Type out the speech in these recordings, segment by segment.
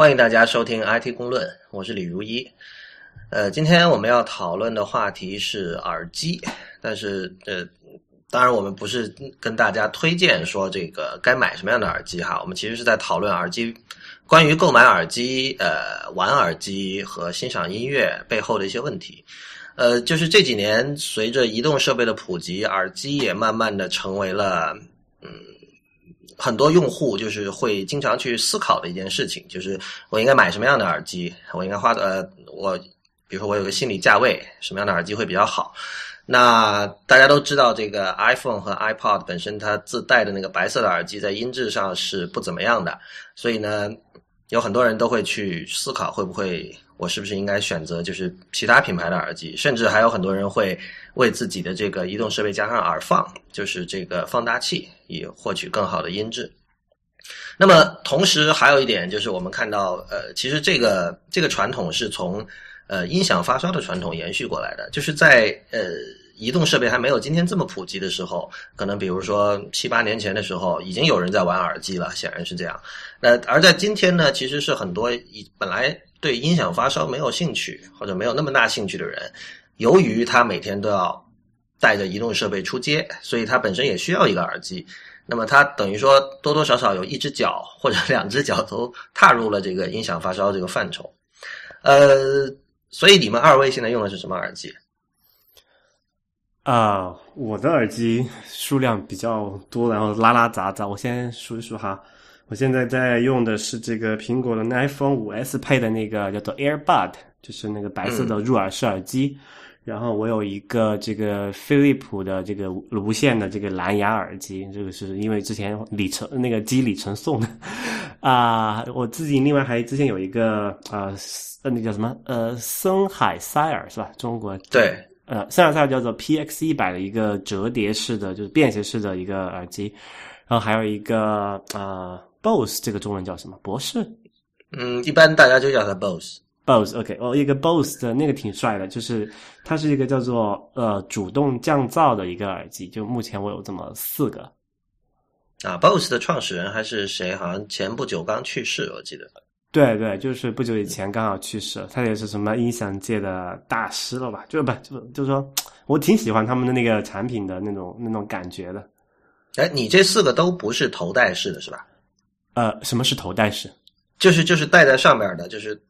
欢迎大家收听 IT 公论，我是李如一。呃，今天我们要讨论的话题是耳机，但是呃，当然我们不是跟大家推荐说这个该买什么样的耳机哈，我们其实是在讨论耳机，关于购买耳机、呃玩耳机和欣赏音乐背后的一些问题。呃，就是这几年随着移动设备的普及，耳机也慢慢的成为了嗯。很多用户就是会经常去思考的一件事情，就是我应该买什么样的耳机？我应该花呃，我比如说我有个心理价位，什么样的耳机会比较好？那大家都知道，这个 iPhone 和 iPod 本身它自带的那个白色的耳机在音质上是不怎么样的，所以呢，有很多人都会去思考，会不会我是不是应该选择就是其他品牌的耳机？甚至还有很多人会为自己的这个移动设备加上耳放，就是这个放大器。以获取更好的音质。那么，同时还有一点就是，我们看到，呃，其实这个这个传统是从呃音响发烧的传统延续过来的。就是在呃移动设备还没有今天这么普及的时候，可能比如说七八年前的时候，已经有人在玩耳机了，显然是这样。那而在今天呢，其实是很多以本来对音响发烧没有兴趣或者没有那么大兴趣的人，由于他每天都要。带着移动设备出街，所以他本身也需要一个耳机。那么他等于说多多少少有一只脚或者两只脚都踏入了这个音响发烧这个范畴。呃，所以你们二位现在用的是什么耳机？啊，我的耳机数量比较多，然后拉拉杂杂。我先数一数哈，我现在在用的是这个苹果的 iPhone 五 S 配的那个叫做 AirBud，就是那个白色的入耳式耳机。然后我有一个这个飞利浦的这个无线的这个蓝牙耳机，这个是因为之前里程那个机里程送的啊。我自己另外还之前有一个啊呃那叫什么呃森海塞尔是吧？中国对呃森海塞尔叫做 PX 一百的一个折叠式的就是便携式的一个耳机，然后还有一个呃 BOSE，这个中文叫什么博士？嗯，一般大家就叫它 BOSE。Bose，OK，哦，一个 Bose 的那个挺帅的，就是它是一个叫做呃主动降噪的一个耳机，就目前我有这么四个。啊，Bose 的创始人还是谁？好像前不久刚去世，我记得。对对，就是不久以前刚好去世，他也是什么音响界的大师了吧？就是不就就是说我挺喜欢他们的那个产品的那种那种感觉的。哎，你这四个都不是头戴式的是吧？呃，什么是头戴式？就是就是戴在上面的，就是。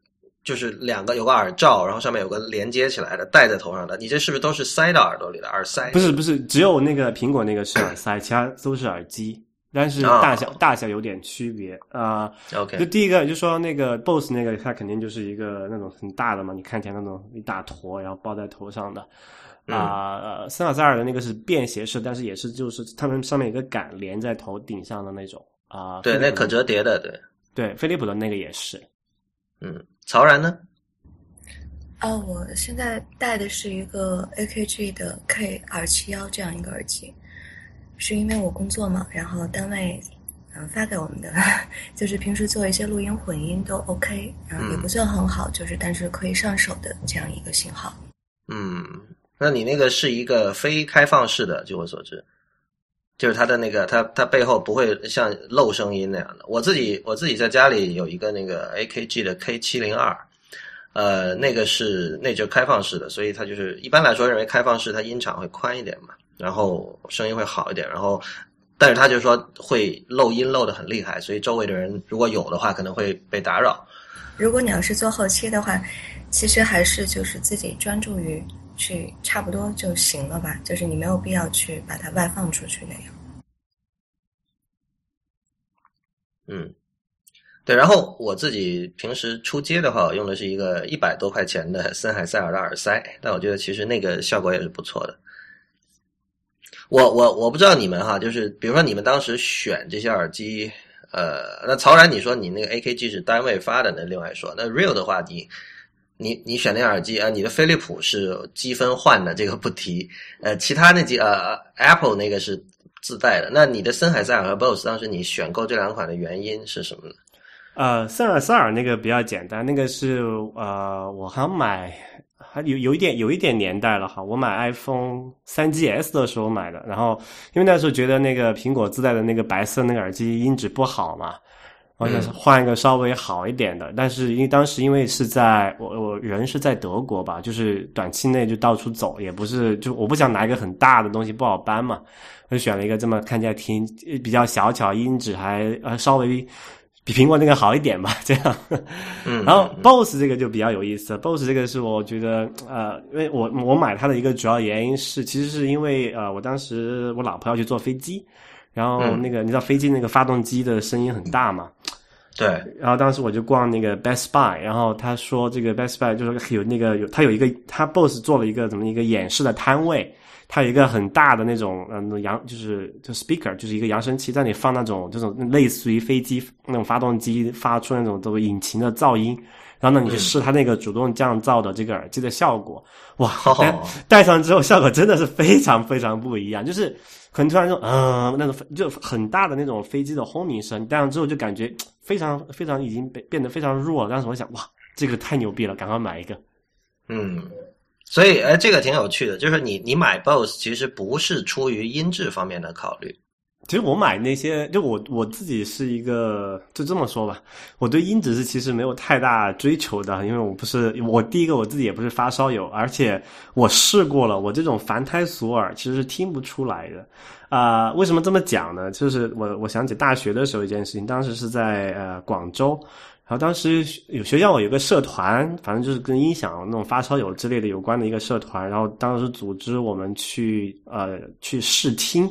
就是两个有个耳罩，然后上面有个连接起来的戴在头上的，你这是不是都是塞到耳朵里的耳塞？不是不是，只有那个苹果那个是耳塞，其他都是耳机，但是大小大小有点区别啊。OK，就第一个就说那个 BOSS 那个，它肯定就是一个那种很大的嘛，你看起来那种一大坨，然后包在头上的啊。呃森海塞尔的那个是便携式，但是也是就是他们上面有个杆连在头顶上的那种啊。对，那可折叠的，对对，飞利浦的那个也是，嗯。曹然呢？哦，我现在戴的是一个 AKG 的 K 二七幺这样一个耳机，是因为我工作嘛，然后单位嗯发给我们的，就是平时做一些录音混音都 OK，然后也不算很好，就是但是可以上手的这样一个型号。嗯，那你那个是一个非开放式的，据我所知。就是它的那个，它它背后不会像漏声音那样的。我自己我自己在家里有一个那个 AKG 的 K 七零二，呃，那个是那就开放式的，所以它就是一般来说认为开放式它音场会宽一点嘛，然后声音会好一点，然后但是他就说会漏音漏的很厉害，所以周围的人如果有的话可能会被打扰。如果你要是做后期的话，其实还是就是自己专注于。去差不多就行了吧，就是你没有必要去把它外放出去那样。嗯，对。然后我自己平时出街的话，我用的是一个一百多块钱的森海塞尔的耳塞，但我觉得其实那个效果也是不错的。我我我不知道你们哈，就是比如说你们当时选这些耳机，呃，那曹然你说你那个 AKG 是单位发的，那另外说，那 Real 的话你。你你选那耳机啊？你的飞利浦是积分换的，这个不提。呃，其他那几呃 Apple 那个是自带的。那你的森海塞尔和 BOSS 当时你选购这两款的原因是什么呢？呃，森海塞尔那个比较简单，那个是呃，我好像买还有有一点有一点年代了哈。我买 iPhone 三 GS 的时候买的，然后因为那时候觉得那个苹果自带的那个白色那个耳机音质不好嘛。我想换一个稍微好一点的，但是因为当时因为是在我我人是在德国吧，就是短期内就到处走，也不是就我不想拿一个很大的东西不好搬嘛，我就选了一个这么看起来挺比较小巧，音质还呃稍微比苹果那个好一点吧，这样。嗯，然后 BOSS 这个就比较有意思，BOSS 这个是我觉得呃，因为我我买它的一个主要原因是，其实是因为呃，我当时我老婆要去坐飞机。然后那个你知道飞机那个发动机的声音很大嘛？对。然后当时我就逛那个 Best Buy，然后他说这个 Best Buy 就是有那个有他有一个他 BOSS 做了一个怎么一个演示的摊位，他有一个很大的那种嗯扬就是就 speaker 就是一个扬声器，在你放那种这种类似于飞机那种发动机发出那种这个引擎的噪音，然后呢你去试它那个主动降噪的这个耳机的效果，哇，戴上之后效果真的是非常非常不一样，就是。可能突然说，嗯，那种就很大的那种飞机的轰鸣声，戴上之后就感觉 非常非常已经变变得非常弱。当时我想，哇，这个太牛逼了，赶快买一个。嗯，所以，哎，这个挺有趣的，就是你你买 BOSS 其实不是出于音质方面的考虑。其实我买那些，就我我自己是一个，就这么说吧，我对音质是其实没有太大追求的，因为我不是我第一个我自己也不是发烧友，而且我试过了，我这种凡胎俗耳其实是听不出来的。啊，为什么这么讲呢？就是我我想起大学的时候一件事情，当时是在呃广州，然后当时有学校有个社团，反正就是跟音响那种发烧友之类的有关的一个社团，然后当时组织我们去呃去试听。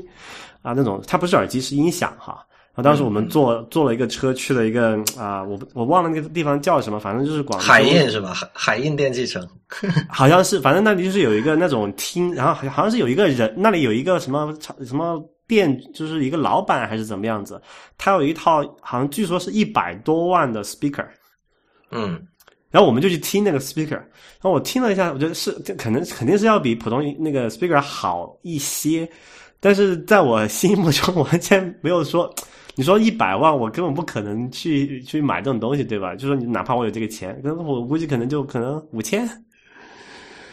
啊，那种它不是耳机，是音响哈。然后当时我们坐坐了一个车去了一个啊，我我忘了那个地方叫什么，反正就是广州海印是吧？海海印电器城，好像是，反正那里就是有一个那种厅，然后好好像是有一个人，那里有一个什么什么店，就是一个老板还是怎么样子，他有一套好像据说是一百多万的 speaker，嗯，然后我们就去听那个 speaker，然后我听了一下，我觉得是可能肯定是要比普通那个 speaker 好一些。但是在我心目中完全没有说，你说一百万，我根本不可能去去买这种东西，对吧？就说你哪怕我有这个钱，可能我估计可能就可能五千。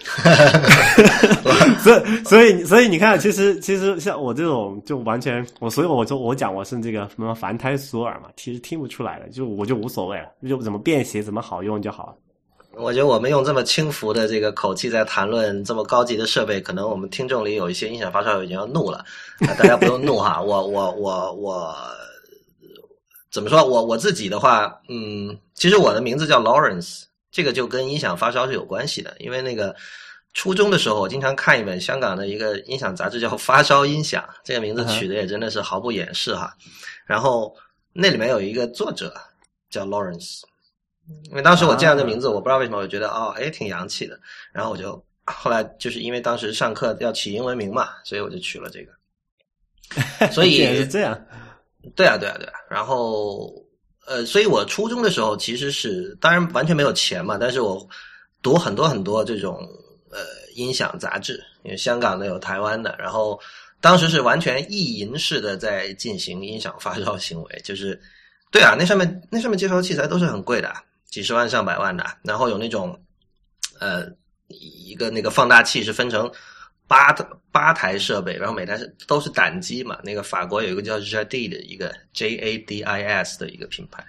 哈哈哈所以所以所以你看，其实其实像我这种就完全我，所以我就我讲我是这个什么凡胎俗耳嘛，其实听不出来的，就我就无所谓了，就怎么便携怎么好用就好了。我觉得我们用这么轻浮的这个口气在谈论这么高级的设备，可能我们听众里有一些音响发烧友已经要怒了。大家不用怒哈，我我我我怎么说？我我自己的话，嗯，其实我的名字叫 Lawrence，这个就跟音响发烧是有关系的。因为那个初中的时候，我经常看一本香港的一个音响杂志，叫《发烧音响》，这个名字取的也真的是毫不掩饰哈。然后那里面有一个作者叫 Lawrence。因为当时我见到这名字，我不知道为什么，我觉得哦，哎，挺洋气的。然后我就后来就是因为当时上课要起英文名嘛，所以我就取了这个。所以是这样。对啊，对啊，对啊。然后呃，所以我初中的时候其实是当然完全没有钱嘛，但是我读很多很多这种呃音响杂志，因为香港的有台湾的，然后当时是完全意淫式的在进行音响发烧行为，就是对啊，那上面那上面介绍的器材都是很贵的。几十万上百万的，然后有那种，呃，一个那个放大器是分成八八台设备，然后每台是都是胆机嘛。那个法国有一个叫 Jadis 的一个 J A D I S 的一个品牌，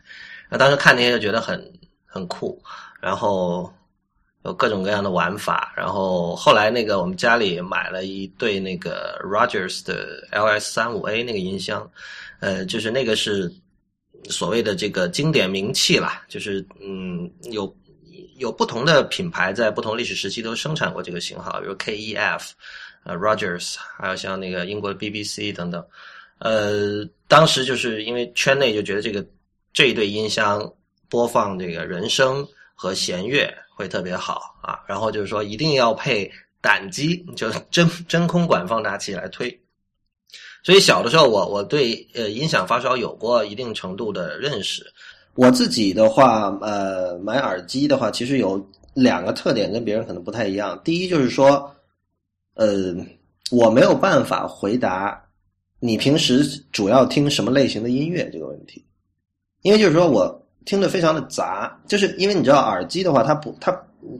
那当时看那些就觉得很很酷，然后有各种各样的玩法。然后后来那个我们家里买了一对那个 Rogers 的 L S 三五 A 那个音箱，呃，就是那个是。所谓的这个经典名器啦，就是嗯，有有不同的品牌在不同历史时期都生产过这个型号，比如 KEF、呃 Rogers，还有像那个英国的 BBC 等等。呃，当时就是因为圈内就觉得这个这一对音箱播放这个人声和弦乐会特别好啊，然后就是说一定要配胆机，就真真空管放大器来推。所以小的时候，我我对呃音响发烧有过一定程度的认识。我自己的话，呃，买耳机的话，其实有两个特点跟别人可能不太一样。第一就是说，呃，我没有办法回答你平时主要听什么类型的音乐这个问题，因为就是说我听的非常的杂，就是因为你知道耳机的话，它不，它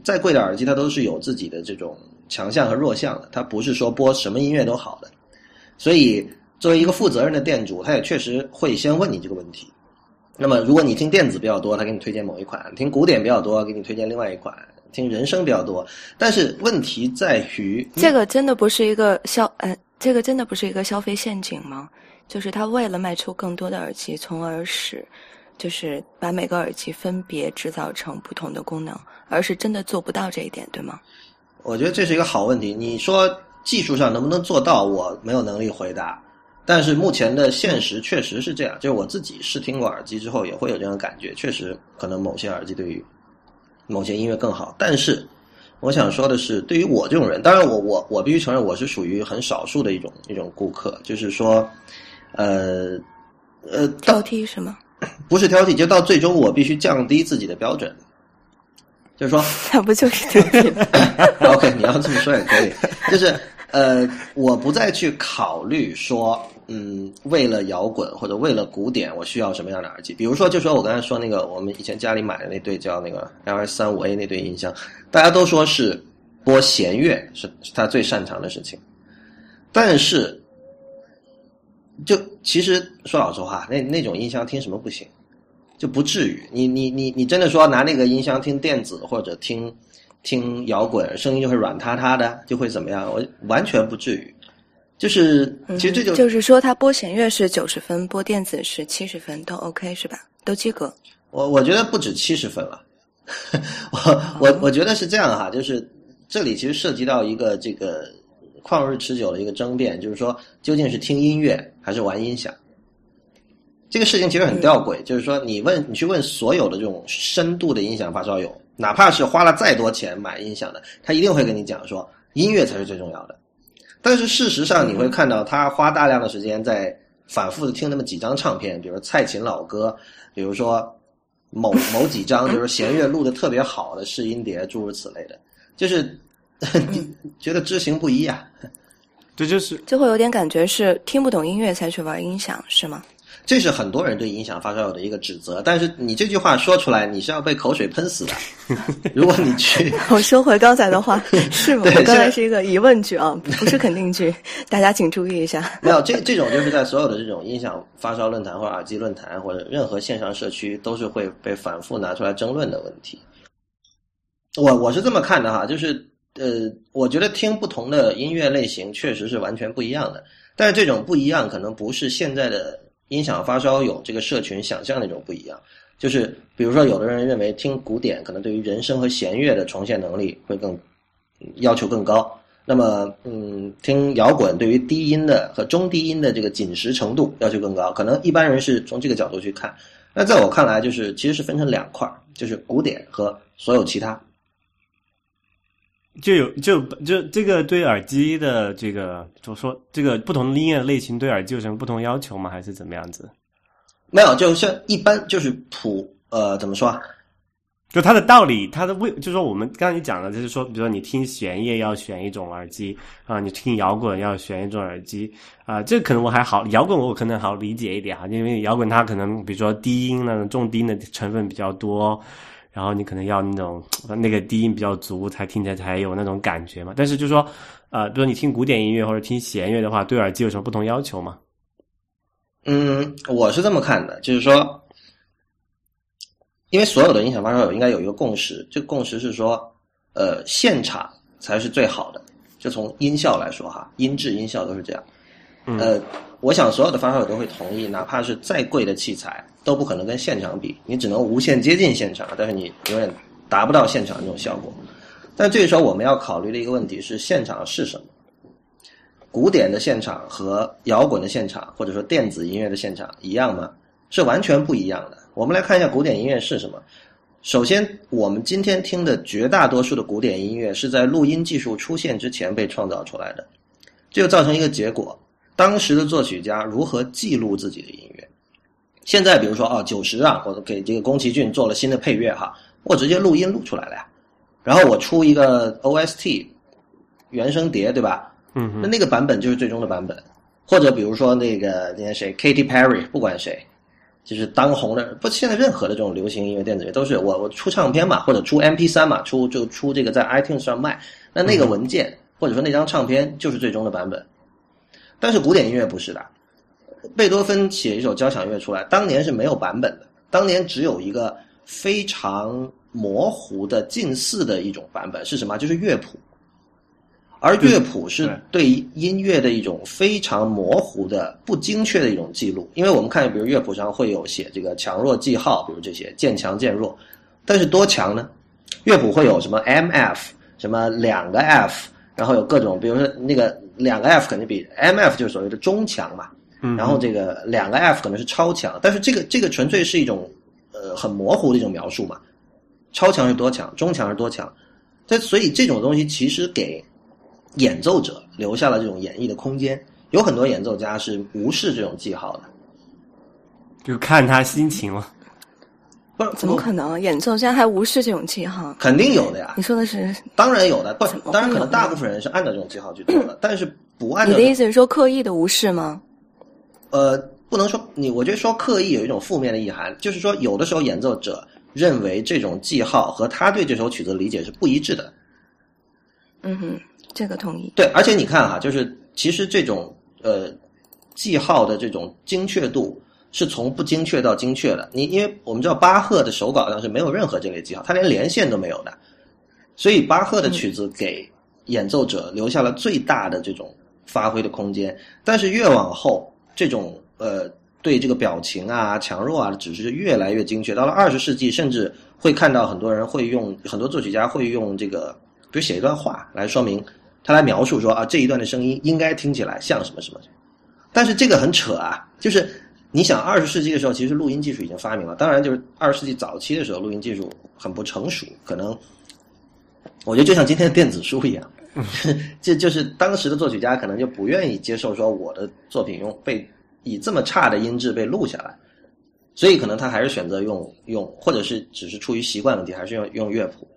再贵的耳机它都是有自己的这种强项和弱项的，它不是说播什么音乐都好的，所以。作为一个负责任的店主，他也确实会先问你这个问题，那么如果你听电子比较多，他给你推荐某一款；听古典比较多，给你推荐另外一款；听人声比较多。但是问题在于，这个真的不是一个消呃，这个真的不是一个消费陷阱吗？就是他为了卖出更多的耳机，从而使就是把每个耳机分别制造成不同的功能，而是真的做不到这一点，对吗？我觉得这是一个好问题。你说技术上能不能做到？我没有能力回答。但是目前的现实确实是这样，就是我自己试听过耳机之后，也会有这样的感觉。确实，可能某些耳机对于某些音乐更好。但是，我想说的是，对于我这种人，当然我我我必须承认，我是属于很少数的一种一种顾客，就是说，呃呃，挑剔是吗？不是挑剔，就到最终我必须降低自己的标准。就是说，那不就是挑剔？OK，你要这么说也可以。就是呃，我不再去考虑说。嗯，为了摇滚或者为了古典，我需要什么样的耳机？比如说，就说我刚才说那个，我们以前家里买的那对叫那个 L S 三五 A 那对音箱，大家都说是播弦乐是是他最擅长的事情。但是，就其实说老实话，那那种音箱听什么不行？就不至于。你你你你真的说拿那个音箱听电子或者听听摇滚，声音就会软塌塌的，就会怎么样？我完全不至于。就是，其实这就就是说，他播弦乐是九十分，播电子是七十分，都 OK 是吧？都及格。我我觉得不止七十分了，我我我觉得是这样哈，就是这里其实涉及到一个这个旷日持久的一个争辩，就是说究竟是听音乐还是玩音响？这个事情其实很吊诡，就是说你问你去问所有的这种深度的音响发烧友，哪怕是花了再多钱买音响的，他一定会跟你讲说，音乐才是最重要的。但是事实上，你会看到他花大量的时间在反复的听那么几张唱片，比如蔡琴老歌，比如说某 某几张就是弦乐录的特别好的试音碟，诸如此类的，就是 觉得知行不一啊。这就是就会有点感觉是听不懂音乐才去玩音响，是吗？这是很多人对音响发烧友的一个指责，但是你这句话说出来，你是要被口水喷死的。如果你去，我收回刚才的话，是吗？刚才是一个疑问句啊，不是肯定句，大家请注意一下。没有这这种就是在所有的这种音响发烧论坛或者耳机论坛或者任何线上社区都是会被反复拿出来争论的问题。我我是这么看的哈，就是呃，我觉得听不同的音乐类型确实是完全不一样的，但是这种不一样可能不是现在的。音响发烧友这个社群想象那种不一样，就是比如说，有的人认为听古典可能对于人声和弦乐的重现能力会更要求更高，那么嗯，听摇滚对于低音的和中低音的这个紧实程度要求更高，可能一般人是从这个角度去看。那在我看来，就是其实是分成两块就是古典和所有其他。就有就就这个对耳机的这个，就说这个不同的音乐类型对耳机有什么不同要求吗？还是怎么样子？没有，就像一般就是普呃，怎么说啊？就它的道理，它的为，就是说我们刚才你讲的，就是说，比如说你听弦乐要选一种耳机啊，你听摇滚要选一种耳机啊，这可能我还好，摇滚我可能好理解一点啊，因为摇滚它可能比如说低音那种重低音的成分比较多。然后你可能要那种那个低音比较足，才听起来才有那种感觉嘛。但是就说，呃，比如你听古典音乐或者听弦乐的话，对耳机有什么不同要求吗？嗯，我是这么看的，就是说，因为所有的音响发烧友应该有一个共识，这个共识是说，呃，现场才是最好的。就从音效来说哈，音质、音效都是这样。呃，我想所有的发烧友都会同意，哪怕是再贵的器材。都不可能跟现场比，你只能无限接近现场，但是你永远达不到现场那种效果。但这个时候我们要考虑的一个问题是，现场是什么？古典的现场和摇滚的现场，或者说电子音乐的现场一样吗？是完全不一样的。我们来看一下古典音乐是什么。首先，我们今天听的绝大多数的古典音乐是在录音技术出现之前被创造出来的，这就造成一个结果：当时的作曲家如何记录自己的音乐？现在比如说啊，九十啊，我给这个宫崎骏做了新的配乐哈，我直接录音录出来了呀，然后我出一个 OST 原声碟，对吧？嗯，那那个版本就是最终的版本。或者比如说那个那些谁，Katy Perry，不管谁，就是当红的，不，现在任何的这种流行音乐、电子乐都是我我出唱片嘛，或者出 MP 三嘛，出就出这个在 iTunes 上卖，那那个文件或者说那张唱片就是最终的版本。但是古典音乐不是的。贝多芬写一首交响乐出来，当年是没有版本的，当年只有一个非常模糊的近似的一种版本是什么？就是乐谱。而乐谱是对音乐的一种非常模糊的、不精确的一种记录，因为我们看，比如乐谱上会有写这个强弱记号，比如这些渐强渐弱，但是多强呢？乐谱会有什么 M F，什么两个 F，然后有各种，比如说那个两个 F 肯定比 M F 就是所谓的中强嘛，然后这个两个 F 可能是超强，但是这个这个纯粹是一种呃很模糊的一种描述嘛，超强是多强，中强是多强，但所以这种东西其实给。演奏者留下了这种演绎的空间，有很多演奏家是无视这种记号的，就看他心情了。不是怎么可能？演奏家还无视这种记号？肯定有的呀。你说的是？当然有的，不，当然可能大部分人是按照这种记号去做的，但是不按照。你的意思是说刻意的无视吗？呃，不能说你，我觉得说刻意有一种负面的意涵，就是说有的时候演奏者认为这种记号和他对这首曲子的理解是不一致的。嗯哼。这个同意。对，而且你看哈，就是其实这种呃记号的这种精确度是从不精确到精确的。你因为我们知道巴赫的手稿上是没有任何这类记号，他连连线都没有的。所以巴赫的曲子给演奏者留下了最大的这种发挥的空间。但是越往后，这种呃对这个表情啊、强弱啊的指示越来越精确。到了二十世纪，甚至会看到很多人会用很多作曲家会用这个，比如写一段话来说明。他来描述说啊，这一段的声音应该听起来像什么什么，但是这个很扯啊，就是你想二十世纪的时候，其实录音技术已经发明了，当然就是二十世纪早期的时候，录音技术很不成熟，可能我觉得就像今天的电子书一样，这就是当时的作曲家可能就不愿意接受说我的作品用被以这么差的音质被录下来，所以可能他还是选择用用，或者是只是出于习惯问题，还是用用乐谱，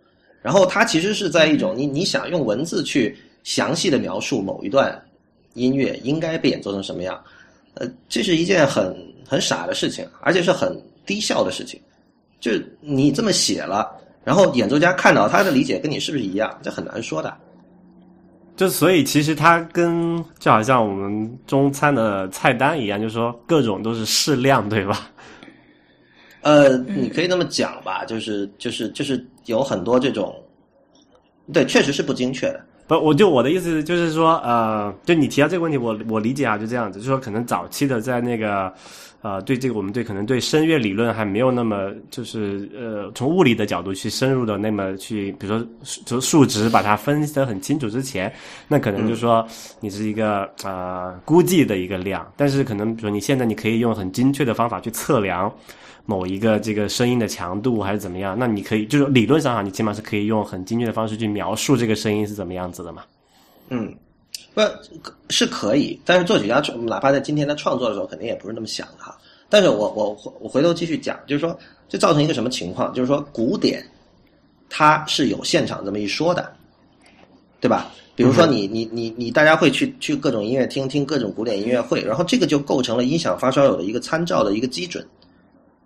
然后他其实是在一种你你想用文字去。详细的描述某一段音乐应该被演奏成什么样，呃，这是一件很很傻的事情，而且是很低效的事情。就是你这么写了，然后演奏家看到他的理解跟你是不是一样，这很难说的。就所以其实它跟就好像我们中餐的菜单一样，就是说各种都是适量，对吧？呃，你可以那么讲吧，就是就是就是有很多这种，对，确实是不精确的。不，我就我的意思就是说，呃，就你提到这个问题，我我理解啊，就这样子，就是说可能早期的在那个，呃，对这个我们对可能对声乐理论还没有那么就是呃从物理的角度去深入的那么去，比如说就数值把它分析得很清楚之前，那可能就是说你是一个呃估计的一个量，但是可能比如说你现在你可以用很精确的方法去测量。某一个这个声音的强度还是怎么样？那你可以就是理论上哈，你起码是可以用很精确的方式去描述这个声音是怎么样子的嘛？嗯，不是可以，但是作曲家哪怕在今天他创作的时候，肯定也不是那么想的哈。但是我我我回头继续讲，就是说这造成一个什么情况？就是说古典它是有现场这么一说的，对吧？比如说你你你你大家会去去各种音乐厅听各种古典音乐会，然后这个就构成了音响发烧友的一个参照的一个基准。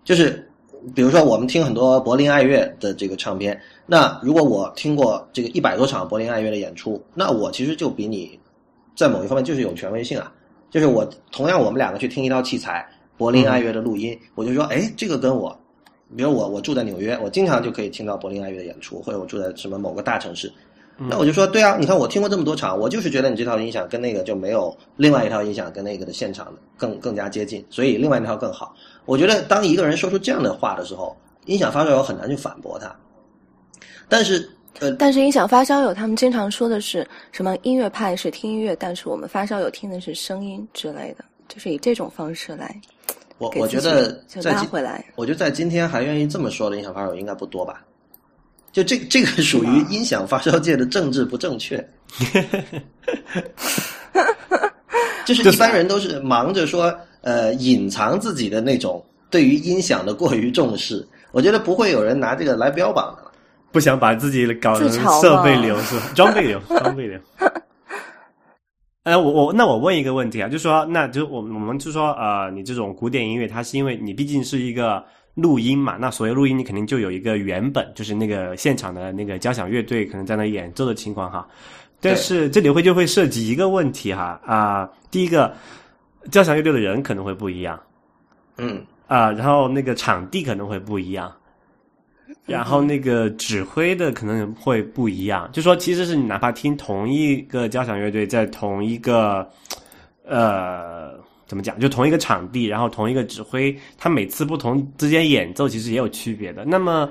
就是，比如说我们听很多柏林爱乐的这个唱片，那如果我听过这个一百多场柏林爱乐的演出，那我其实就比你在某一方面就是有权威性啊。就是我同样我们两个去听一套器材柏林爱乐的录音，我就说，哎，这个跟我，比如我我住在纽约，我经常就可以听到柏林爱乐的演出，或者我住在什么某个大城市。那我就说，对啊，你看我听过这么多场，我就是觉得你这套音响跟那个就没有另外一套音响跟那个的现场更更加接近，所以另外一套更好。我觉得当一个人说出这样的话的时候，音响发烧友很难去反驳他。但是，呃，但是音响发烧友他们经常说的是什么音乐派是听音乐，但是我们发烧友听的是声音之类的，就是以这种方式来。我我觉得在拉回来，我觉得在今天还愿意这么说的音响发烧友应该不多吧。就这这个属于音响发烧界的政治不正确，就是一般人都是忙着说呃隐藏自己的那种对于音响的过于重视，我觉得不会有人拿这个来标榜的，不想把自己搞成设备流是吧？装备流，装备流。哎，我我那我问一个问题啊，就说那就我我们就说呃，你这种古典音乐，它是因为你毕竟是一个。录音嘛，那所谓录音，你肯定就有一个原本，就是那个现场的那个交响乐队可能在那演奏的情况哈。但是这里会就会涉及一个问题哈啊，第一个，交响乐队的人可能会不一样，嗯，啊、然后那个场地可能会不一样，然后那个指挥的可能会不一样。就说其实是你哪怕听同一个交响乐队在同一个呃怎么讲，就同一个场地，然后同一个指挥，他每次不同之间演奏其实也有区别的。那么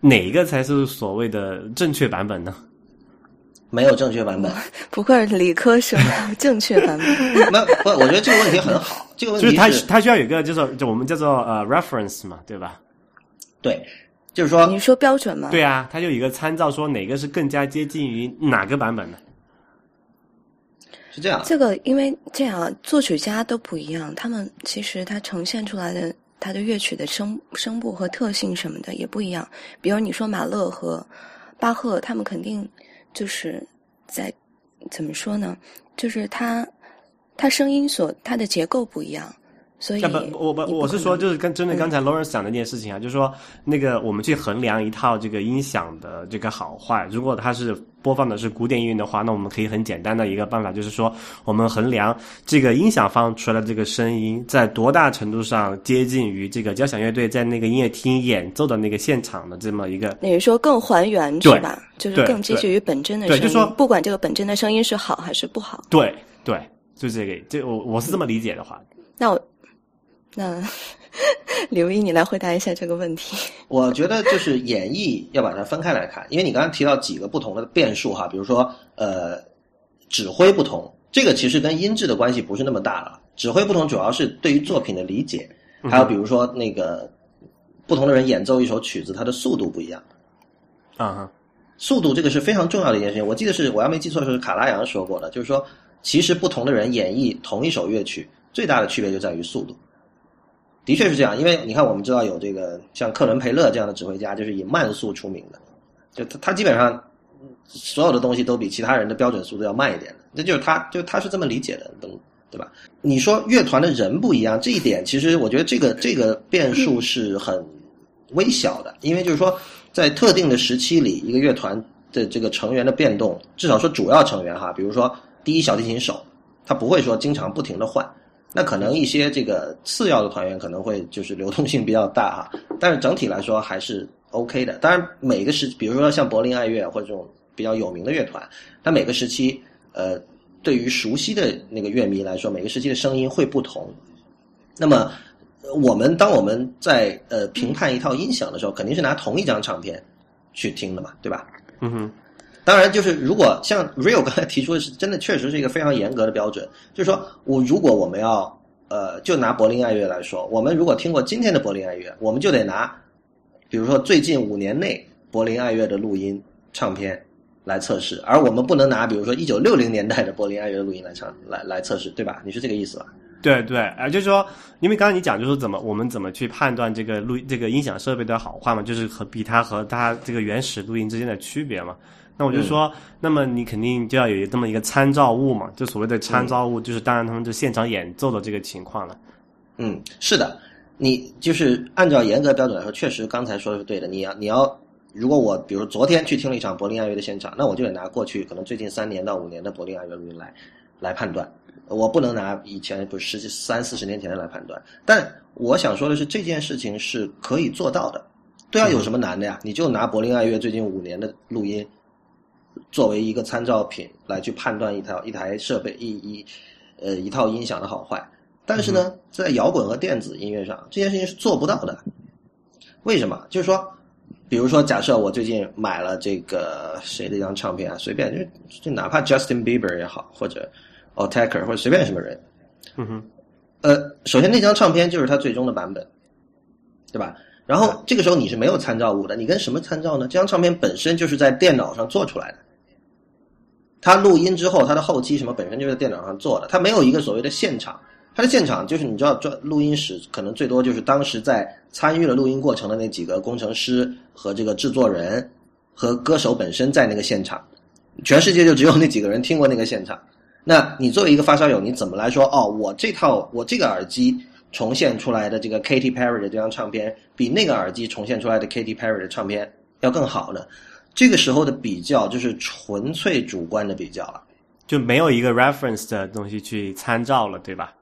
哪一个才是所谓的正确版本呢？没有正确版本。不愧是理科生，正确版本。那不，我觉得这个问题很好。这个问题就是它它需要有一个就是就我们叫做呃 reference 嘛，对吧？对，就是说你说标准吗？对啊，它就有一个参照，说哪个是更加接近于哪个版本的。是这样。这个因为这样啊，作曲家都不一样，他们其实他呈现出来的他的乐曲的声声部和特性什么的也不一样。比如你说马勒和巴赫，他们肯定就是在怎么说呢？就是他他声音所他的结构不一样，所以要不，我不我是说，就是跟针对刚才 Lawrence 讲的那件事情啊，就是说那个我们去衡量一套这个音响的这个好坏，如果它是播放的是古典音乐的话，那我们可以很简单的一个办法，就是说我们衡量这个音响放出来的这个声音在多大程度上接近于这个交响乐队在那个音乐厅演奏的那个现场的这么一个你是说更还原是吧？就是更接近于本真的声音，对就说不管这个本真的声音是好还是不好。对对，就这个这我我是这么理解的话，那我那刘一，你来回答一下这个问题。我觉得就是演绎要把它分开来看，因为你刚刚提到几个不同的变数哈，比如说呃指挥不同，这个其实跟音质的关系不是那么大了。指挥不同主要是对于作品的理解，还有比如说那个不同的人演奏一首曲子，它的速度不一样。啊哈，速度这个是非常重要的一件事情。我记得是我要没记错的是卡拉扬说过的，就是说其实不同的人演绎同一首乐曲，最大的区别就在于速度。的确是这样，因为你看，我们知道有这个像克伦培勒这样的指挥家，就是以慢速出名的，就他他基本上所有的东西都比其他人的标准速度要慢一点的，那就是他就他是这么理解的，懂对吧？你说乐团的人不一样，这一点其实我觉得这个这个变数是很微小的，因为就是说在特定的时期里，一个乐团的这个成员的变动，至少说主要成员哈，比如说第一小提琴手，他不会说经常不停的换。那可能一些这个次要的团员可能会就是流动性比较大哈，但是整体来说还是 OK 的。当然每个时，比如说像柏林爱乐或者这种比较有名的乐团，它每个时期呃，对于熟悉的那个乐迷来说，每个时期的声音会不同。那么我们当我们在呃评判一套音响的时候，肯定是拿同一张唱片去听的嘛，对吧？嗯哼，当然，就是如果像 Rio 刚才提出的是，真的确实是一个非常严格的标准，就是说我如果我们要呃，就拿柏林爱乐来说，我们如果听过今天的柏林爱乐，我们就得拿，比如说最近五年内柏林爱乐的录音唱片来测试，而我们不能拿比如说一九六零年代的柏林爱乐的录音来唱来来测试，对吧？你是这个意思吧？对对，啊，就是说，因为刚刚你讲就是怎么我们怎么去判断这个录这个音响设备的好坏嘛，就是和比它和它这个原始录音之间的区别嘛。那我就说，那么你肯定就要有这么一个参照物嘛，就所谓的参照物，就是当然他们就现场演奏的这个情况了。嗯，是的，你就是按照严格标准来说，确实刚才说的是对的。你要你要，如果我比如昨天去听了一场柏林爱乐的现场，那我就得拿过去可能最近三年到五年的柏林爱乐录音来来判断，我不能拿以前不是十几三四十年前的来判断。但我想说的是，这件事情是可以做到的。对啊，有什么难的呀？你就拿柏林爱乐最近五年的录音作为一个参照品来去判断一套一台设备一一呃一套音响的好坏。但是呢，在摇滚和电子音乐上，这件事情是做不到的。为什么？就是说，比如说，假设我最近买了这个谁的一张唱片啊，随便就就哪怕 Justin Bieber 也好，或者 o t a k e r 或者随便什么人，嗯哼，呃，首先那张唱片就是它最终的版本，对吧？然后这个时候你是没有参照物的，你跟什么参照呢？这张唱片本身就是在电脑上做出来的，他录音之后，他的后期什么本身就是在电脑上做的，他没有一个所谓的现场。他的现场就是你知道，专录音室可能最多就是当时在参与了录音过程的那几个工程师和这个制作人和歌手本身在那个现场，全世界就只有那几个人听过那个现场。那你作为一个发烧友，你怎么来说？哦，我这套我这个耳机重现出来的这个 Katy Perry 的这张唱片，比那个耳机重现出来的 Katy Perry 的唱片要更好呢？这个时候的比较就是纯粹主观的比较了，就没有一个 reference 的东西去参照了，对吧？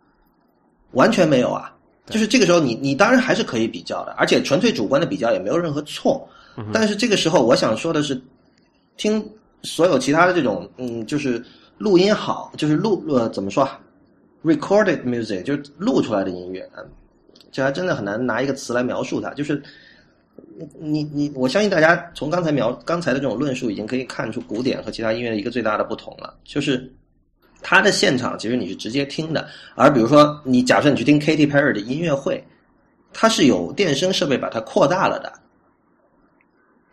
完全没有啊。就是这个时候你你当然还是可以比较的，而且纯粹主观的比较也没有任何错。但是这个时候我想说的是，听所有其他的这种嗯，就是录音好，就是录呃怎么说，recorded music 就是录出来的音乐，这还真的很难拿一个词来描述它，就是你你我相信大家从刚才描刚才的这种论述已经可以看出古典和其他音乐的一个最大的不同了，就是它的现场其实你是直接听的，而比如说你假设你去听 Katy Perry 的音乐会，它是有电声设备把它扩大了的，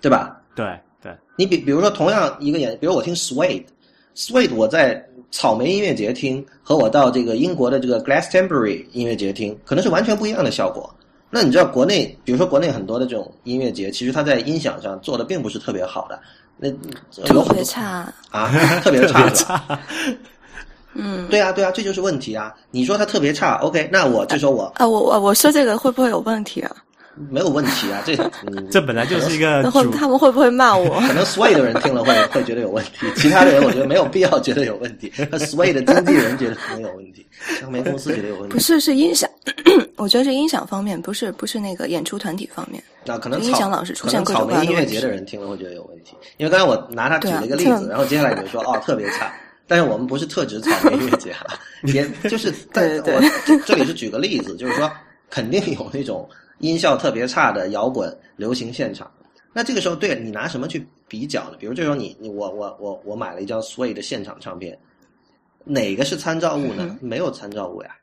对吧？对对，你比比如说同样一个演，比如我听 Suede。Sweet，我在草莓音乐节听和我到这个英国的这个 Glastonbury 音乐节听，可能是完全不一样的效果。那你知道国内，比如说国内很多的这种音乐节，其实它在音响上做的并不是特别好的，那有 特别差啊，特别差是吧？嗯，对啊，对啊，这就是问题啊！你说它特别差，OK，那我这时候我啊，我我我说这个会不会有问题啊？没有问题啊，这嗯这本来就是一个那会他们会不会骂我？可能 Sway 的人听了会会觉得有问题，其他的人我觉得没有必要觉得有问题。那 Sway 的经纪人觉得可能有问题，唱片公司觉得有问题。不是，是音响，我觉得是音响方面，不是不是那个演出团体方面。那可能音响老是出现各可能草莓种各样的音乐节的人听了会觉得有问题，因为刚才我拿他举了一个例子，啊然后接下来你就说哦 特别差，但是我们不是特指草莓音乐节啊，也就是但对对我这这里是举个例子，就是说肯定有那种音效特别差的摇滚流行现场。那这个时候，对你拿什么去比较呢？比如这时候你你我我我我买了一张 Sway 的现场唱片，哪个是参照物呢？没有参照物呀。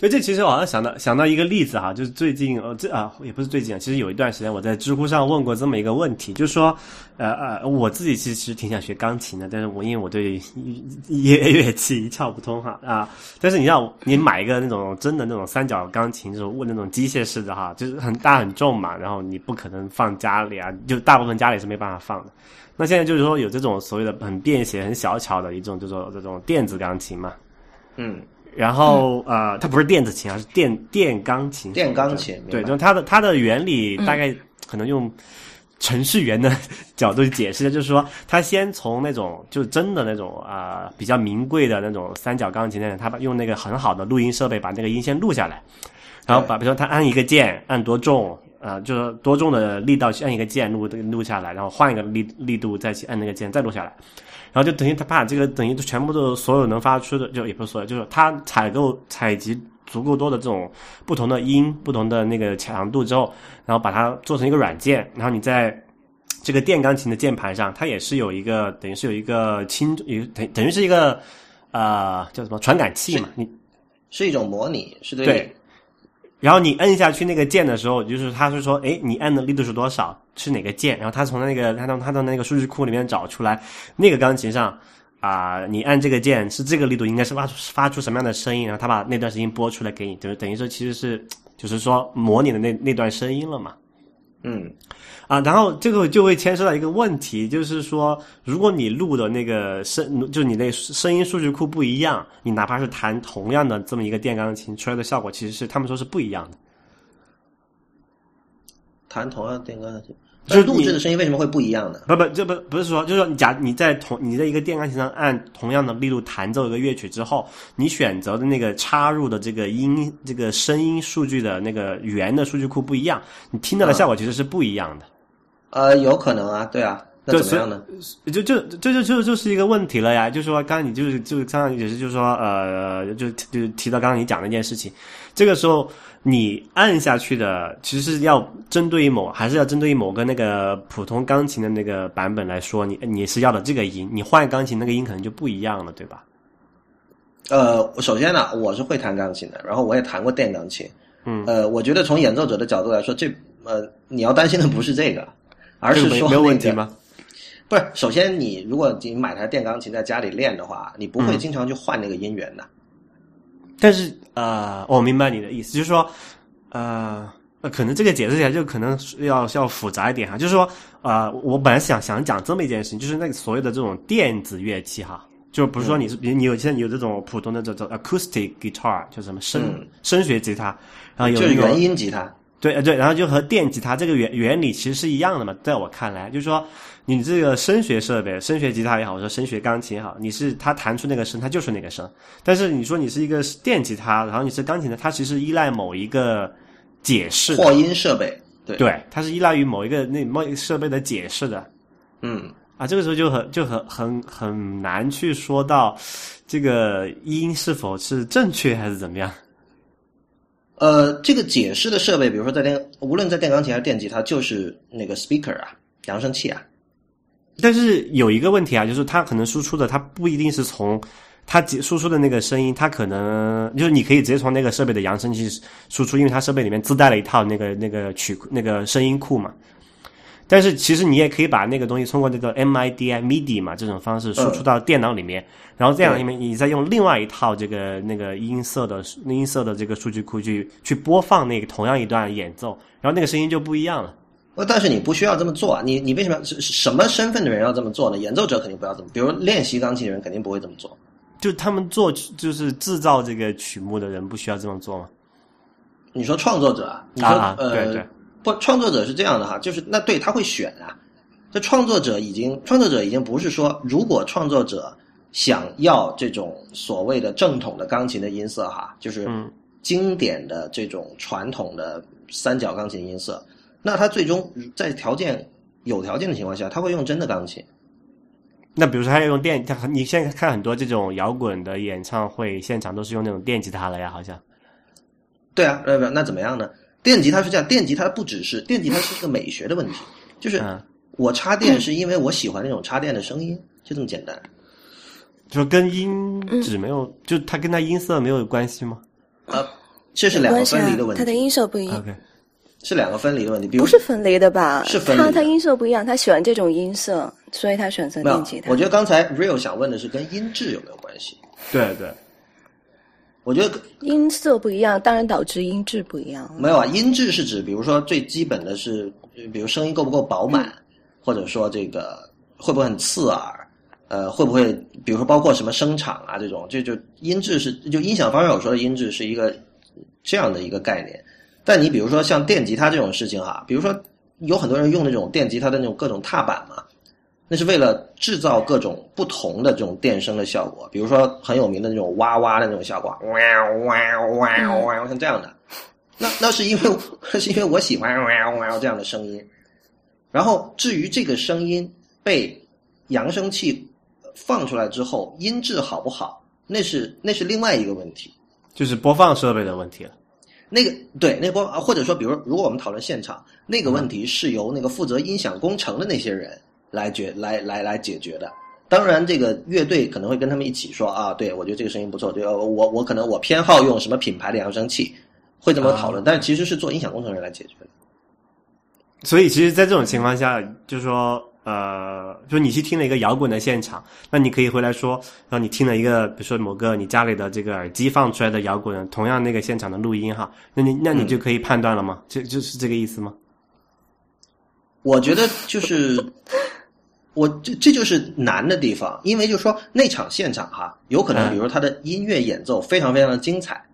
对，这其实我好像想到想到一个例子哈，就是最近呃这啊也不是最近啊，其实有一段时间我在知乎上问过这么一个问题，就是说呃呃我自己其实其实挺想学钢琴的，但是我因为我对乐乐器一窍不通哈啊，但是你让你买一个那种真的那种三角钢琴，这种那种机械式的哈，就是很大很重嘛，然后你不可能放家里啊，就大部分家里是没办法放的。那现在就是说有这种所谓的很便携、很小巧的一种这种这种电子钢琴嘛，嗯，然后、呃，它不是电子琴，而是电电钢琴。电钢琴对，就是它的它的原理大概可能用程序员的 角度去解释，就是说，它先从那种就是真的那种啊、比较名贵的那种三角钢琴那种，它把用那个很好的录音设备把那个音先录下来，然后把比如说它按一个键按多重。啊，就是多重的力道去按一个键录录下来，然后换一个力力度再去按那个键再录下来，然后就等于他把这个等于全部都所有能发出的，就也不是所有，就是他采购采集足够多的这种不同的音、不同的那个强度之后，然后把它做成一个软件，然后你在这个电钢琴的键盘上，它也是有一个等于是有一个轻有等等于是一个呃叫什么传感器嘛，你是一种模拟，是对对然后你摁下去那个键的时候，就是他是说，哎，你按的力度是多少，是哪个键？然后他从那个他从他的那个数据库里面找出来，那个钢琴上啊、你按这个键是这个力度，应该是发出发出什么样的声音，然后他把那段声音播出来给你，就是等于说其实是就是说模拟的那那段声音了嘛。嗯，啊，然后这个就会牵涉到一个问题，就是说，如果你录的那个声，就你那声音数据库不一样，你哪怕是弹同样的这么一个电钢琴出来的效果，其实是他们说是不一样的。弹同样电钢琴，就是录制的声音为什么会不一样呢？不不，这不不是说，就是说，你假你在同你在一个电钢琴上按同样的力度弹奏一个乐曲之后，你选择的那个插入的这个音这个声音数据的那个源的数据库不一样，你听到的效果其实是不一样的。呃，有可能啊，对啊，那对怎么样呢？就就这就就就是一个问题了呀，就是说，刚刚你就是就刚刚也是就是说，呃，就就提到刚刚你讲的一件事情，这个时候你按下去的其实是要针对于某，还是要针对于某个那个普通钢琴的那个版本来说，你你是要的这个音，你换钢琴那个音可能就不一样了，对吧？呃，首先呢，我是会弹钢琴的，然后我也弹过电钢琴。嗯，呃，我觉得从演奏者的角度来说，这呃，你要担心的不是这个，而是说、没有问题？吗？不是，首先你如果你买台电钢琴在家里练的话，你不会嗯。经常去换那个音源的。但是呃，我明白你的意思，就是说，呃，呃可能这个解释起来就可能要要复杂一点哈，就是说，呃，我本来想想讲这么一件事情，就是那个所谓的这种电子乐器哈，就不是说你是，比如你有现在有这种普通的这种 acoustic guitar，就什么声、嗯。声学吉他，然后有就是原音吉他，对呃对，然后就和电吉他这个原原理其实是一样的嘛，在我看来，就是说你这个声学设备，声学吉他也好，或者声学钢琴也好，你是它弹出那个声，它就是那个声。但是你说你是一个电吉他，然后你是钢琴的，它其实依赖某一个解释的扩音设备，对对，它是依赖于某一个那某一个设备的解释的嗯，啊。这个时候就很就很很很难去说到这个音是否是正确还是怎么样。呃，这个解释的设备，比如说在电，无论在电钢琴还是电吉他，就是那个 speaker 啊，扬声器啊。但是有一个问题啊，就是它可能输出的，它不一定是从它输出的那个声音，它可能就是你可以直接从那个设备的扬声器输出，因为它设备里面自带了一套那个那个曲那个声音库嘛。但是其实你也可以把那个东西通过这个 MIDI MIDI 嘛这种方式输出到电脑里面，然后电脑里面你再用另外一套这个那个音色的音色的这个数据库去去播放那个同样一段演奏，然后那个声音就不一样了。呃，但是你不需要这么做啊！你你为什么是是什么身份的人要这么做呢？演奏者肯定不要这么，比如练习钢琴的人肯定不会这么做。就他们做就是制造这个曲目的人不需要这么做吗？你说创作者啊？你说、啊呃，对对不，创作者是这样的哈，就是那对他会选啊。这创作者已经，创作者已经不是说，如果创作者想要这种所谓的正统的钢琴的音色哈，就是嗯经典的这种传统的三角钢琴音色，那他最终在条件有条件的情况下，他会用真的钢琴。那比如说，他要用电，他你现在看很多这种摇滚的演唱会现场都是用那种电吉他了呀，好像。对啊，呃，不，那怎么样呢？电吉他是这样，电吉他不只是电吉他是一个美学的问题，就是嗯我插电是因为我喜欢那种插电的声音，就这么简单。就跟音质没有，就它跟它音色没有关系吗呃，这是两个分离的问题它的，音色不一样，？OK，是两个分离的问题。比如不是分离的吧？是分离的他他音色不一样，他喜欢这种音色，所以他选择电吉，他。我觉得刚才 Real 想问的是跟音质有没有关系？对对，我觉得音色不一样，当然导致音质不一样。没有啊，音质是指，比如说最基本的是，比如声音够不够饱满，或者说这个会不会很刺耳，呃，会不会，比如说包括什么声场啊这种，这就音质是就音响方面我说的音质是一个这样的一个概念。但你比如说像电吉他这种事情哈、比如说有很多人用那种电吉他的那种各种踏板嘛，那是为了制造各种不同的这种电声的效果，比如说很有名的那种哇哇的那种效果，哇哇哇哇，像这样的。那那是因为那 是因为我喜欢哇哇这样的声音。然后至于这个声音被扬声器放出来之后，音质好不好，那是那是另外一个问题。就是播放设备的问题了。那个对，那个播啊或者说，比如如果我们讨论现场，那个问题是由那个负责音响工程的那些人来决来来来解决的。当然，这个乐队可能会跟他们一起说啊，对我觉得这个声音不错，对，呃我我可能我偏好用什么品牌的扬声器，会这么讨论。但其实是做音响工程人来解决的。所以其实，在这种情况下，就是说，呃，就是你去听了一个摇滚的现场，那你可以回来说，然后你听了一个，比如说某个你家里的这个耳机放出来的摇滚，同样那个现场的录音哈，那你那你就可以判断了吗？就就是这个意思吗？我觉得就是，我这这就是难的地方，因为就是说那场现场哈，有可能嗯比如他的音乐演奏非常非常的精彩，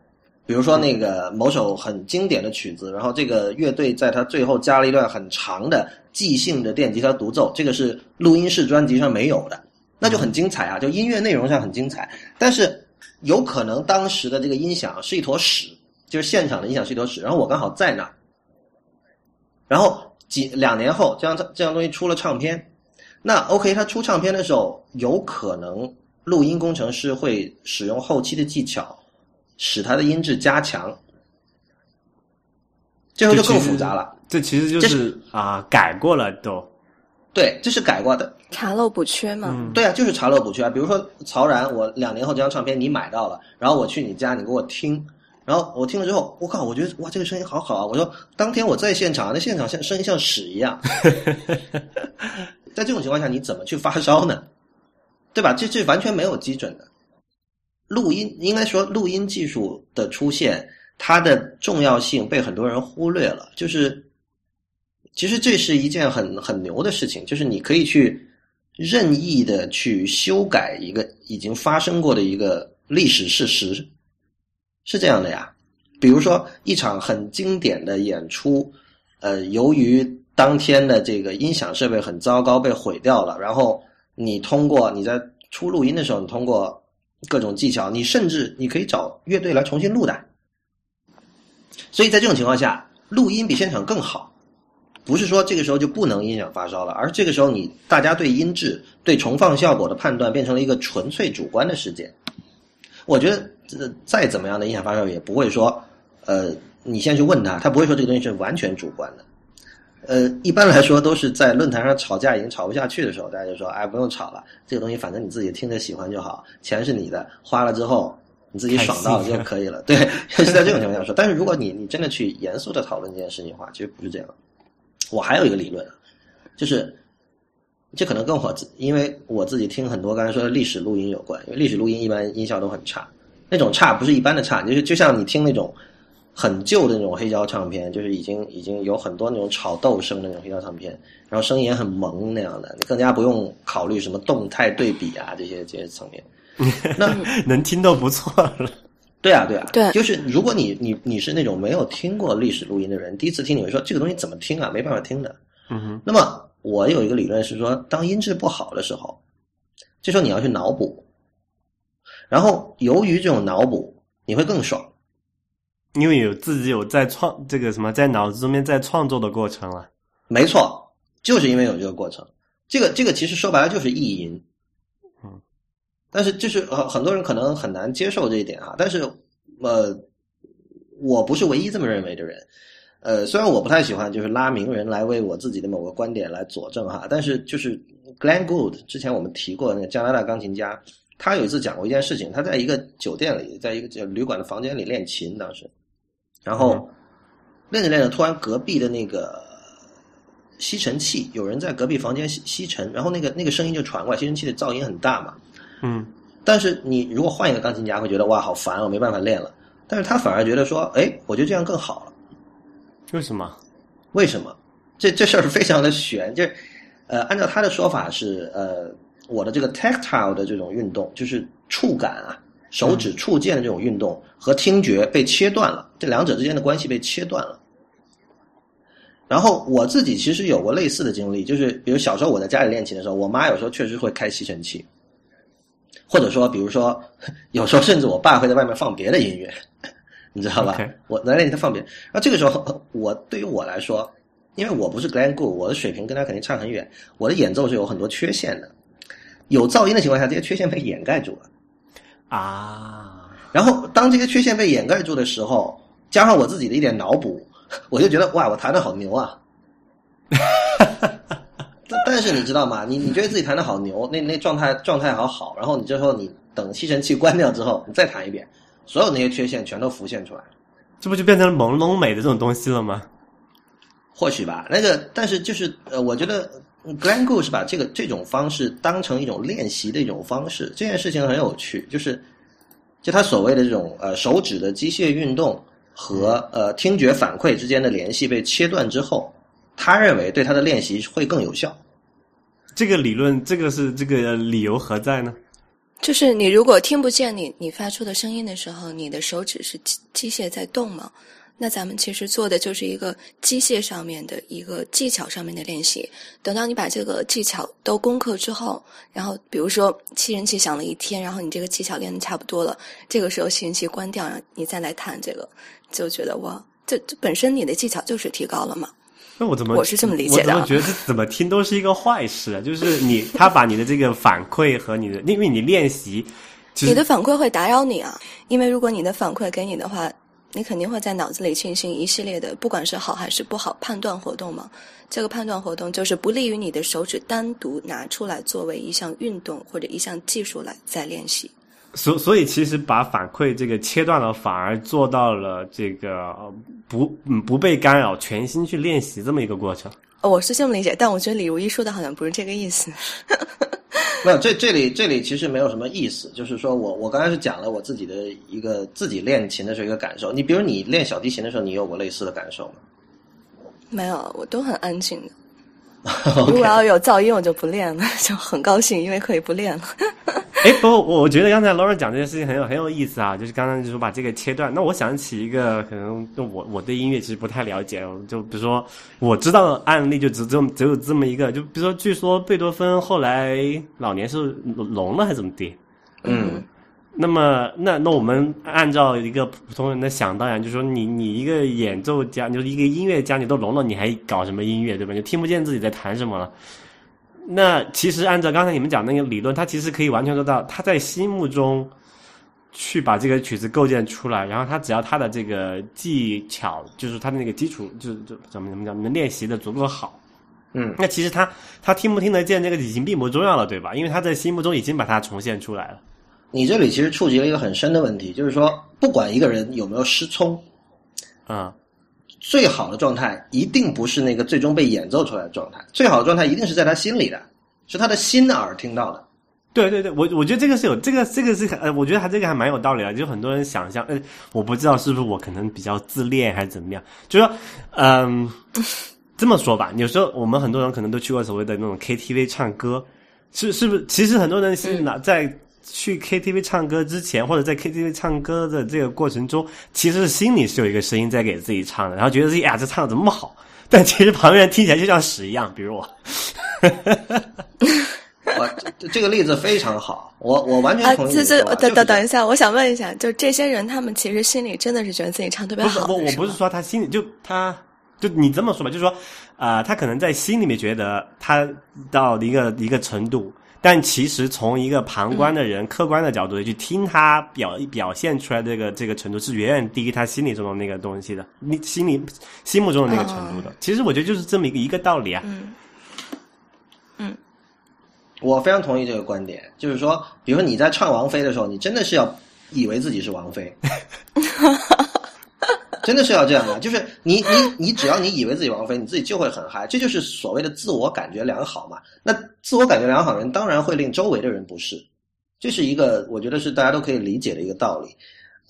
比如说那个某首很经典的曲子，然后这个乐队在他最后加了一段很长的即兴的电吉他独奏，这个是录音室专辑上没有的，那就很精彩啊，就音乐内容上很精彩，但是有可能当时的这个音响是一坨屎，就是现场的音响是一坨屎，然后我刚好在那儿。然后几两年后，这样这样东西出了唱片，那 OK，他出唱片的时候，有可能录音工程师会使用后期的技巧，使它的音质加强，这后就更复杂了。这其实就是啊、改过了都。对，这是改过的。查漏补缺嘛。嗯，对啊，就是查漏补缺啊。比如说曹然，我两年后这张唱片你买到了，然后我去你家，你给我听，然后我听了之后，我靠，我觉得哇，这个声音好好啊！我说当天我在现场，那现场像声音像屎一样。在这种情况下，你怎么去发烧呢？对吧？这这完全没有基准的。录音应该说，录音技术的出现，它的重要性被很多人忽略了。就是，其实这是一件很很牛的事情，就是你可以去任意的去修改一个已经发生过的一个历史事实，是这样的呀。比如说一场很经典的演出，呃，由于当天的这个音响设备很糟糕，被毁掉了，然后你通过你在出录音的时候，你通过各种技巧，你甚至你可以找乐队来重新录的。所以在这种情况下，录音比现场更好。不是说这个时候就不能音响发烧了，而这个时候你大家对音质、对重放效果的判断变成了一个纯粹主观的事件。我觉得这再怎么样的音响发烧也不会说，呃，你先去问他，他不会说这个东西是完全主观的。呃，一般来说都是在论坛上吵架已经吵不下去的时候，大家就说，哎，不用吵了，这个东西反正你自己听着喜欢就好，钱是你的，花了之后你自己爽到了就可以了。对，是在这种情况下说。但是如果你你真的去严肃的讨论这件事情的话，其实不是这样。我还有一个理论，就是这可能跟我自，因为我自己听很多刚才说的历史录音有关。因为历史录音一般音效都很差，那种差不是一般的差，就是就像你听那种很旧的那种黑胶唱片，就是已经已经有很多那种炒豆声的那种黑胶唱片，然后声音也很萌那样的，你更加不用考虑什么动态对比啊这些这些层面。那能听都不错了。对啊，对啊，对，就是如果你你你是那种没有听过历史录音的人，第一次听你会说这个东西怎么听啊？没办法听的。嗯哼。那么我有一个理论是说，当音质不好的时候，这时候你要去脑补，然后由于这种脑补，你会更爽，因为有自己有在创这个什么，在脑子中间在创作的过程了。没错，就是因为有这个过程，这个这个其实说白了就是意淫。嗯但是就是呃，很多人可能很难接受这一点啊。但是呃，我不是唯一这么认为的人。呃，虽然我不太喜欢就是拉名人来为我自己的某个观点来佐证哈，但是就是 Glenn Gould 之前我们提过那个加拿大钢琴家，他有一次讲过一件事情，他在一个酒店里，在一个旅馆的房间里练琴，当时，然后练着练着，突然隔壁的那个吸尘器有人在隔壁房间吸吸尘，然后那个那个声音就传过来，吸尘器的噪音很大嘛。嗯，但是你如果换一个钢琴家，会觉得哇，好烦，我没办法练了。但是他反而觉得说，哎，我觉得这样更好了。为什么？为什么？这这事儿非常的悬。就是呃，按照他的说法是，呃，我的这个 tactile 的这种运动，就是触感啊，手指触键的这种运动和听觉被切断了，这两者之间的关系被切断了。然后我自己其实有过类似的经历，就是比如小时候我在家里练琴的时候，我妈有时候确实会开吸尘器。或者说，比如说，有时候甚至我爸会在外面放别的音乐，你知道吧？我来练他放别。那这个时候，我对于我来说，因为我不是 Glenn Gould，我的水平跟他肯定差很远，我的演奏是有很多缺陷的。有噪音的情况下，这些缺陷被掩盖住了啊。然后，当这些缺陷被掩盖住的时候，加上我自己的一点脑补，我就觉得哇，我弹的好牛啊！但是你知道吗？你你觉得自己弹的好牛，那那状态状态好好，然后你这时候你等吸尘器关掉之后，你再弹一遍，所有那些缺陷全都浮现出来这不就变成朦胧美的这种东西了吗？或许吧。那个，但是就是呃，我觉得 Glenn Gould 是把这个这种方式当成一种练习的一种方式，这件事情很有趣。就是就他所谓的这种呃手指的机械运动和呃听觉反馈之间的联系被切断之后。他认为对他的练习会更有效。这个理论，这个是这个理由何在呢？就是你如果听不见你你发出的声音的时候，你的手指是机机械在动嘛？那咱们其实做的就是一个机械上面的一个技巧上面的练习。等到你把这个技巧都攻克之后，然后比如说吸人气响了一天，然后你这个技巧练的差不多了，这个时候吸人气关掉，你再来弹这个，就觉得哇，这这本身你的技巧就是提高了嘛。那我怎么我是这么理解的？我觉得怎么听都是一个坏事。就是你他把你的这个反馈和你的，因为你练习，你的反馈会打扰你啊。因为如果你的反馈给你的话，你肯定会在脑子里进行一系列的，不管是好还是不好判断活动嘛。这个判断活动就是不利于你的手指单独拿出来作为一项运动或者一项技术来再练习。所所以，其实把反馈这个切断了，反而做到了这个不不被干扰，全心去练习这么一个过程。我是这么理解，但我觉得李如一说的好像不是这个意思。没有，这这里这里其实没有什么意思，就是说我我刚才是讲了我自己的一个自己练琴的时候一个感受。你比如你练小提琴的时候，你有过类似的感受吗？没有，我都很安静的。如果要有噪音，我就不练了，就很高兴，因为可以不练了。哎，不过我我觉得刚才 Lauren 讲这件事情很有很有意思啊，就是刚刚就说把这个切断。那我想起一个可能我我对音乐其实不太了解，就比如说我知道的案例就只只有只有这么一个，就比如说据说贝多芬后来老年是聋了还是怎么地？嗯，那么那那我们按照一个普通人的想当然，就是说你你一个演奏家，你就是一个音乐家，你都聋了，你还搞什么音乐对吧？你听不见自己在弹什么了。那其实按照刚才你们讲那个理论，他其实可以完全做到，他在心目中去把这个曲子构建出来，然后他只要他的这个技巧，就是他的那个基础，就是就怎么怎么讲，能练习的足够好，嗯，那其实他他听不听得见这个已经并不重要了，对吧？因为他在心目中已经把它重现出来了。你这里其实触及了一个很深的问题，就是说，不管一个人有没有失聪，啊、最好的状态一定不是那个最终被演奏出来的状态，最好的状态一定是在他心里的，是他的心耳听到的。对对对，我我觉得这个是有这个这个是呃，我觉得他这个还蛮有道理的。就很多人想象，呃，我不知道是不是我可能比较自恋还是怎么样，就说，嗯，这么说吧，有时候我们很多人可能都去过所谓的那种 KTV 唱歌，是是不是？其实很多人是拿在去 KTV 唱歌之前，或者在 KTV 唱歌的这个过程中，其实心里是有一个声音在给自己唱的，然后觉得自己呀这唱的怎么那么好，但其实旁边人听起来就像屎一样，比如我。我这这个例子非常好，我我完全啊，同意你这这。等等等一下，我想问一下，就这些人，他们其实心里真的是觉得自己唱特别好不，我我不是说他心里就他就你这么说吧，就是说啊、呃他可能在心里面觉得他到一个一个程度，但其实从一个旁观的人、客观的角度去听他表表现出来这个这个程度，是远远低于他心里中的那个东西的，你心里心目中的那个程度的。其实我觉得就是这么一个一个道理啊。嗯。我非常同意这个观点，就是说，比如说你在唱王菲的时候，你真的是要以为自己是王菲，真的是要这样的。就是你你你，只要你以为自己王菲，你自己就会很嗨，这就是所谓的自我感觉良好嘛。那自我感觉良好的人，当然会令周围的人不适，这是一个我觉得是大家都可以理解的一个道理。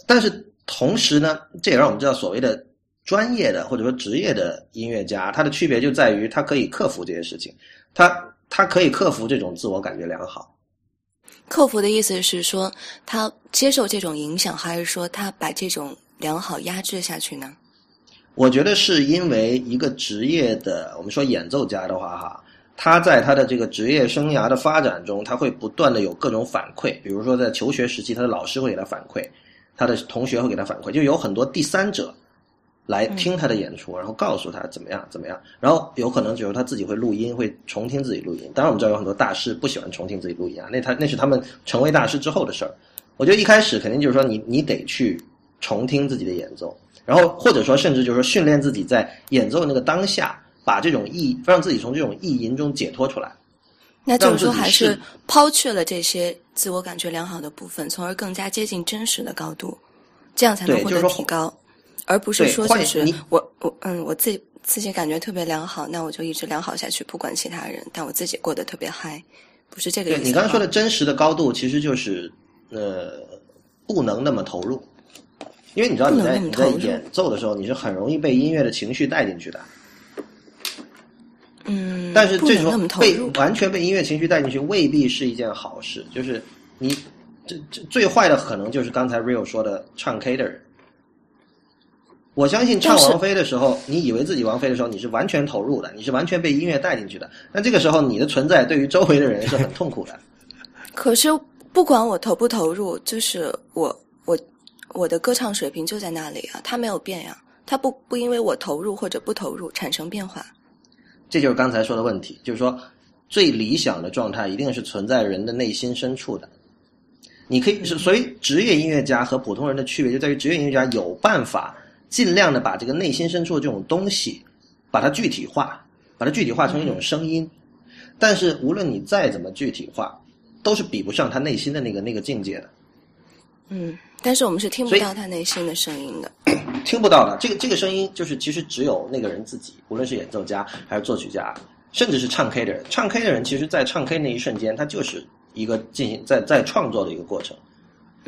但是同时呢，这也让我们知道，所谓的专业的或者说职业的音乐家，他的区别就在于他可以克服这些事情，他他可以克服这种自我感觉良好。克服的意思是说，他接受这种影响，还是说他把这种良好压制下去呢？我觉得是因为一个职业的，我们说演奏家的话，哈，他在他的这个职业生涯的发展中，他会不断的有各种反馈，比如说在求学时期，他的老师会给他反馈，他的同学会给他反馈，就有很多第三者来听他的演出，然后告诉他怎么样怎么样，然后有可能就是他自己会录音，会重听自己录音。当然，我们知道有很多大师不喜欢重听自己录音啊，那他那是他们成为大师之后的事儿。我觉得一开始肯定就是说你你得去重听自己的演奏，然后或者说甚至就是说训练自己在演奏那个当下，把这种意让自己从这种意淫中解脱出来。那就是说，还是是抛去了这些自我感觉良好的部分，从而更加接近真实的高度，这样才能获得提高，而不是说就是我我嗯我自己自己感觉特别良好，那我就一直良好下去，不管其他人，但我自己过得特别嗨，不是这个意思。对你刚才说的，真实的高度，其实就是呃不能那么投入，因为你知道你在你在演奏的时候，你是很容易被音乐的情绪带进去的。嗯，但是这不能那么种被，完全被音乐情绪带进去，未必是一件好事。就是你这这最坏的可能就是刚才 Real 说的唱 K 的人。我相信唱王菲的时候，你以为自己王菲的时候，你是完全投入的，你是完全被音乐带进去的。那这个时候，你的存在对于周围的人是很痛苦的。可是不管我投不投入，就是我我我的歌唱水平就在那里啊，它没有变呀，它不不因为我投入或者不投入产生变化。这就是刚才说的问题，就是说，最理想的状态一定是存在人的内心深处的。你可以是，所以职业音乐家和普通人的区别就在于，职业音乐家有办法尽量的把这个内心深处的这种东西，把它具体化，把它具体化成一种声音。但是无论你再怎么具体化，都是比不上他内心的那个那个境界的。嗯，但是我们是听不到他内心的声音的。听不到的。这个这个声音就是其实只有那个人自己，无论是演奏家还是作曲家，甚至是唱 K 的人。唱 K 的人，其实在唱 K 那一瞬间，他就是一个进行在在创作的一个过程。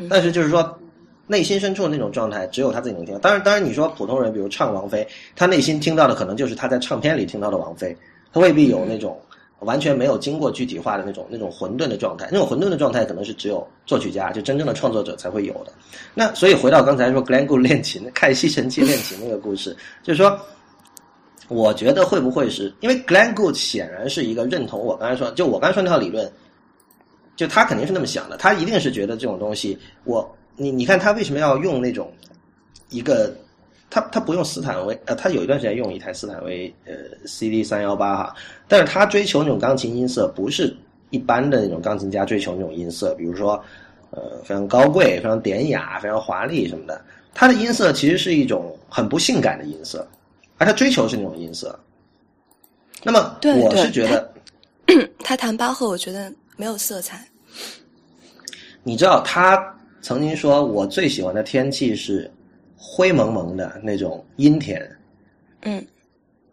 但是就是说，内心深处的那种状态，只有他自己能听到。当然，当然你说普通人，比如唱王菲，他内心听到的可能就是他在唱片里听到的王菲，他未必有那种完全没有经过具体化的那种那种混沌的状态，那种混沌的状态可能是只有作曲家，就真正的创作者才会有的。那所以回到刚才说 g l e n g o 练琴，看吸尘器练琴那个故事，就是说，我觉得会不会是因为 g l e n g o 显然是一个认同我刚才说，就我刚才说那套理论，就他肯定是那么想的，他一定是觉得这种东西，我你你看他为什么要用那种一个。他他不用斯坦威，呃，他有一段时间用一台斯坦威，呃，CD 三幺八哈，但是他追求那种钢琴音色，不是一般的那种钢琴家追求那种音色，比如说，呃，非常高贵、非常典雅、非常华丽什么的。他的音色其实是一种很不性感的音色，而他追求是那种音色。那么，我是觉得，他 弹巴赫，我觉得没有色彩。你知道，他曾经说我最喜欢的天气是。灰蒙蒙的那种阴天，嗯，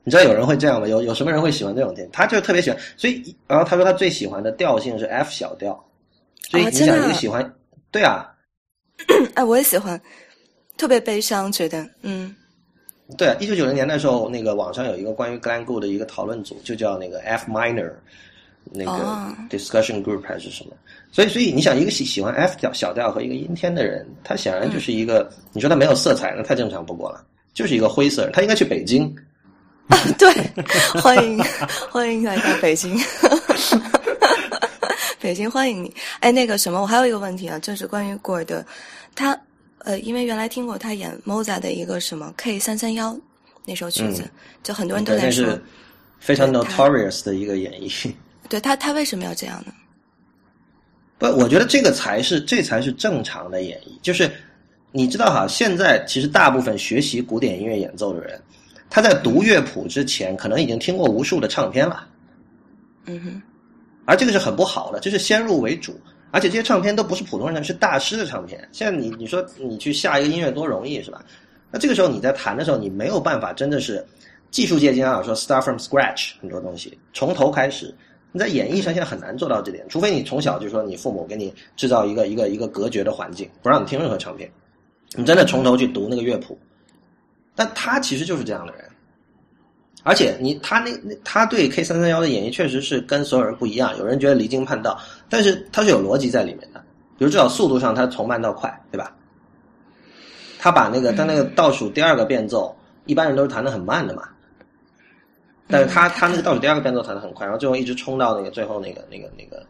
你知道有人会这样吗？有有什么人会喜欢这种天？他就特别喜欢，所以然后他说他最喜欢的调性是 F 小调，所以你想一个喜欢，对啊，哎，我也喜欢，特别悲伤，觉得嗯，对啊，一九九零年的时候，那个网上有一个关于 Glenn Gould 的一个讨论组，就叫那个 F minor。那个 discussion group 还是什么？所以，所以你想，一个喜喜欢 F 调小调和一个阴天的人，他显然就是一个，你说他没有色彩，那太正常不过了，就是一个灰色。他应该去北京。对，欢迎 欢迎来到北京，北京欢迎你。哎，那个什么，我还有一个问题啊，就是关于古尔德，他呃，因为原来听过他演 Mozart 的一个什么 K 三三幺那首曲子，就很多人都在说，非常 notorious 的一个演绎。对他，他为什么要这样呢？不，我觉得这个才是这才是正常的演绎。就是你知道哈，现在其实大部分学习古典音乐演奏的人，他在读乐谱之前，可能已经听过无数的唱片了。嗯哼。而这个是很不好的，就是先入为主，而且这些唱片都不是普通人的，是大师的唱片。现在你你说你去下一个音乐多容易是吧？那这个时候你在弹的时候，你没有办法真的是技术界经常说 start from scratch 很多东西从头开始。你在演绎上现在很难做到这点，除非你从小就说你父母给你制造一个一个一个隔绝的环境，不让你听任何唱片，你真的从头去读那个乐谱。但他其实就是这样的人，而且你他那他对 K 三三幺的演绎确实是跟所有人不一样，有人觉得离经叛道，但是他是有逻辑在里面的，比如至少速度上他从慢到快，对吧？他把那个他那个倒数第二个变奏，一般人都是弹的很慢的嘛。但是他他那个倒数第二个变奏弹的很快，然后最后一直冲到那个最后那个那个那个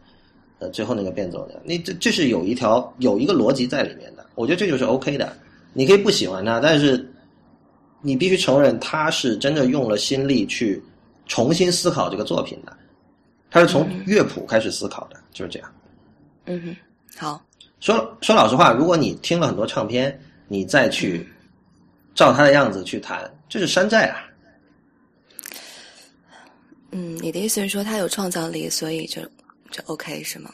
呃最后那个变奏的，那这这是有一条有一个逻辑在里面的，我觉得这就是 OK 的。你可以不喜欢他，但是你必须承认他是真的用了心力去重新思考这个作品的，他是从乐谱开始思考的，就是这样。嗯哼，好。说说老实话，如果你听了很多唱片，你再去照他的样子去弹，这是山寨啊。嗯，你的意思是说他有创造力，所以就就 OK 是吗？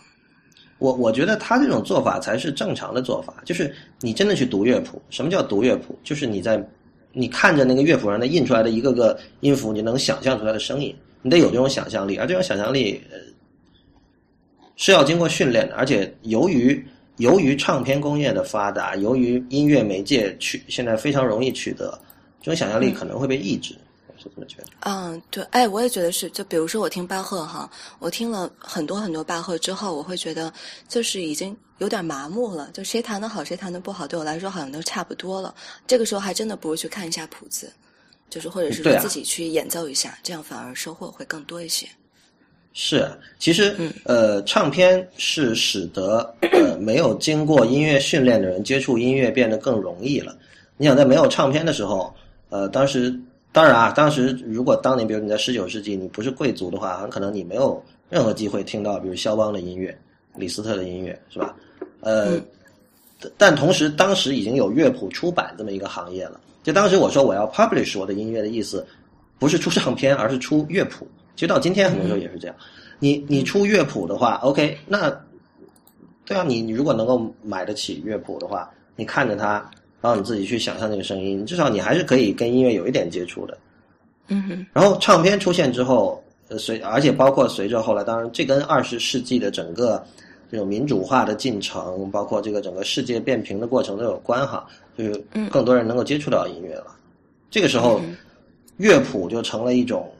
我我觉得他这种做法才是正常的做法，就是你真的去读乐谱。什么叫读乐谱？就是你在你看着那个乐谱上的印出来的一个个音符，你能想象出来的声音，你得有这种想象力，而这种想象力呃是要经过训练的。而且由于由于唱片工业的发达，由于音乐媒介取现在非常容易取得，这种想象力可能会被抑制。是这么觉得？嗯，对，哎，我也觉得是。就比如说，我听巴赫哈，我听了很多很多巴赫之后，我会觉得就是已经有点麻木了。就谁弹的好，谁弹的不好，对我来说好像都差不多了。这个时候还真的不如去看一下谱子，就是或者是说自己去演奏一下，这样反而收获会更多一些。是，其实，呃，唱片是使得呃没有经过音乐训练的人接触音乐变得更容易了。你想在没有唱片的时候，呃，当时。当然啊，当时如果当年，比如你在十九世纪，你不是贵族的话，很可能你没有任何机会听到，比如肖邦的音乐、李斯特的音乐，是吧？呃，但同时，当时已经有乐谱出版这么一个行业了。就当时我说我要 publish 我的音乐的意思，不是出唱片，而是出乐谱。其实到今天很多时候也是这样。你你出乐谱的话，OK，那对啊，你你如果能够买得起乐谱的话，你看着它。然后你自己去想象那个声音，至少你还是可以跟音乐有一点接触的。嗯哼。然后唱片出现之后，呃，随而且包括随着后来，当然这跟二十世纪的整个这种民主化的进程，包括这个整个世界变平的过程都有关哈。就是更多人能够接触到音乐了。这个时候，乐谱就成了一种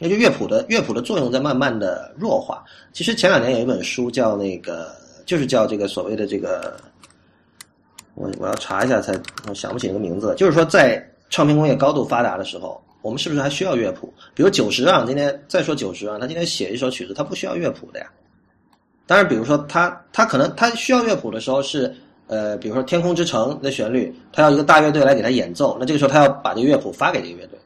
那就乐谱的乐谱的作用在慢慢的弱化。其实前两年有一本书叫那个，就是叫这个所谓的这个，我我要查一下才我想不起那个名字了。就是说在唱片工业高度发达的时候，我们是不是还需要乐谱？比如九十让今天再说九十让，他今天写一首曲子，他不需要乐谱的呀。当然，比如说他他可能他需要乐谱的时候是呃，比如说《天空之城》的旋律，他要一个大乐队来给他演奏，那这个时候他要把这个乐谱发给这个乐队。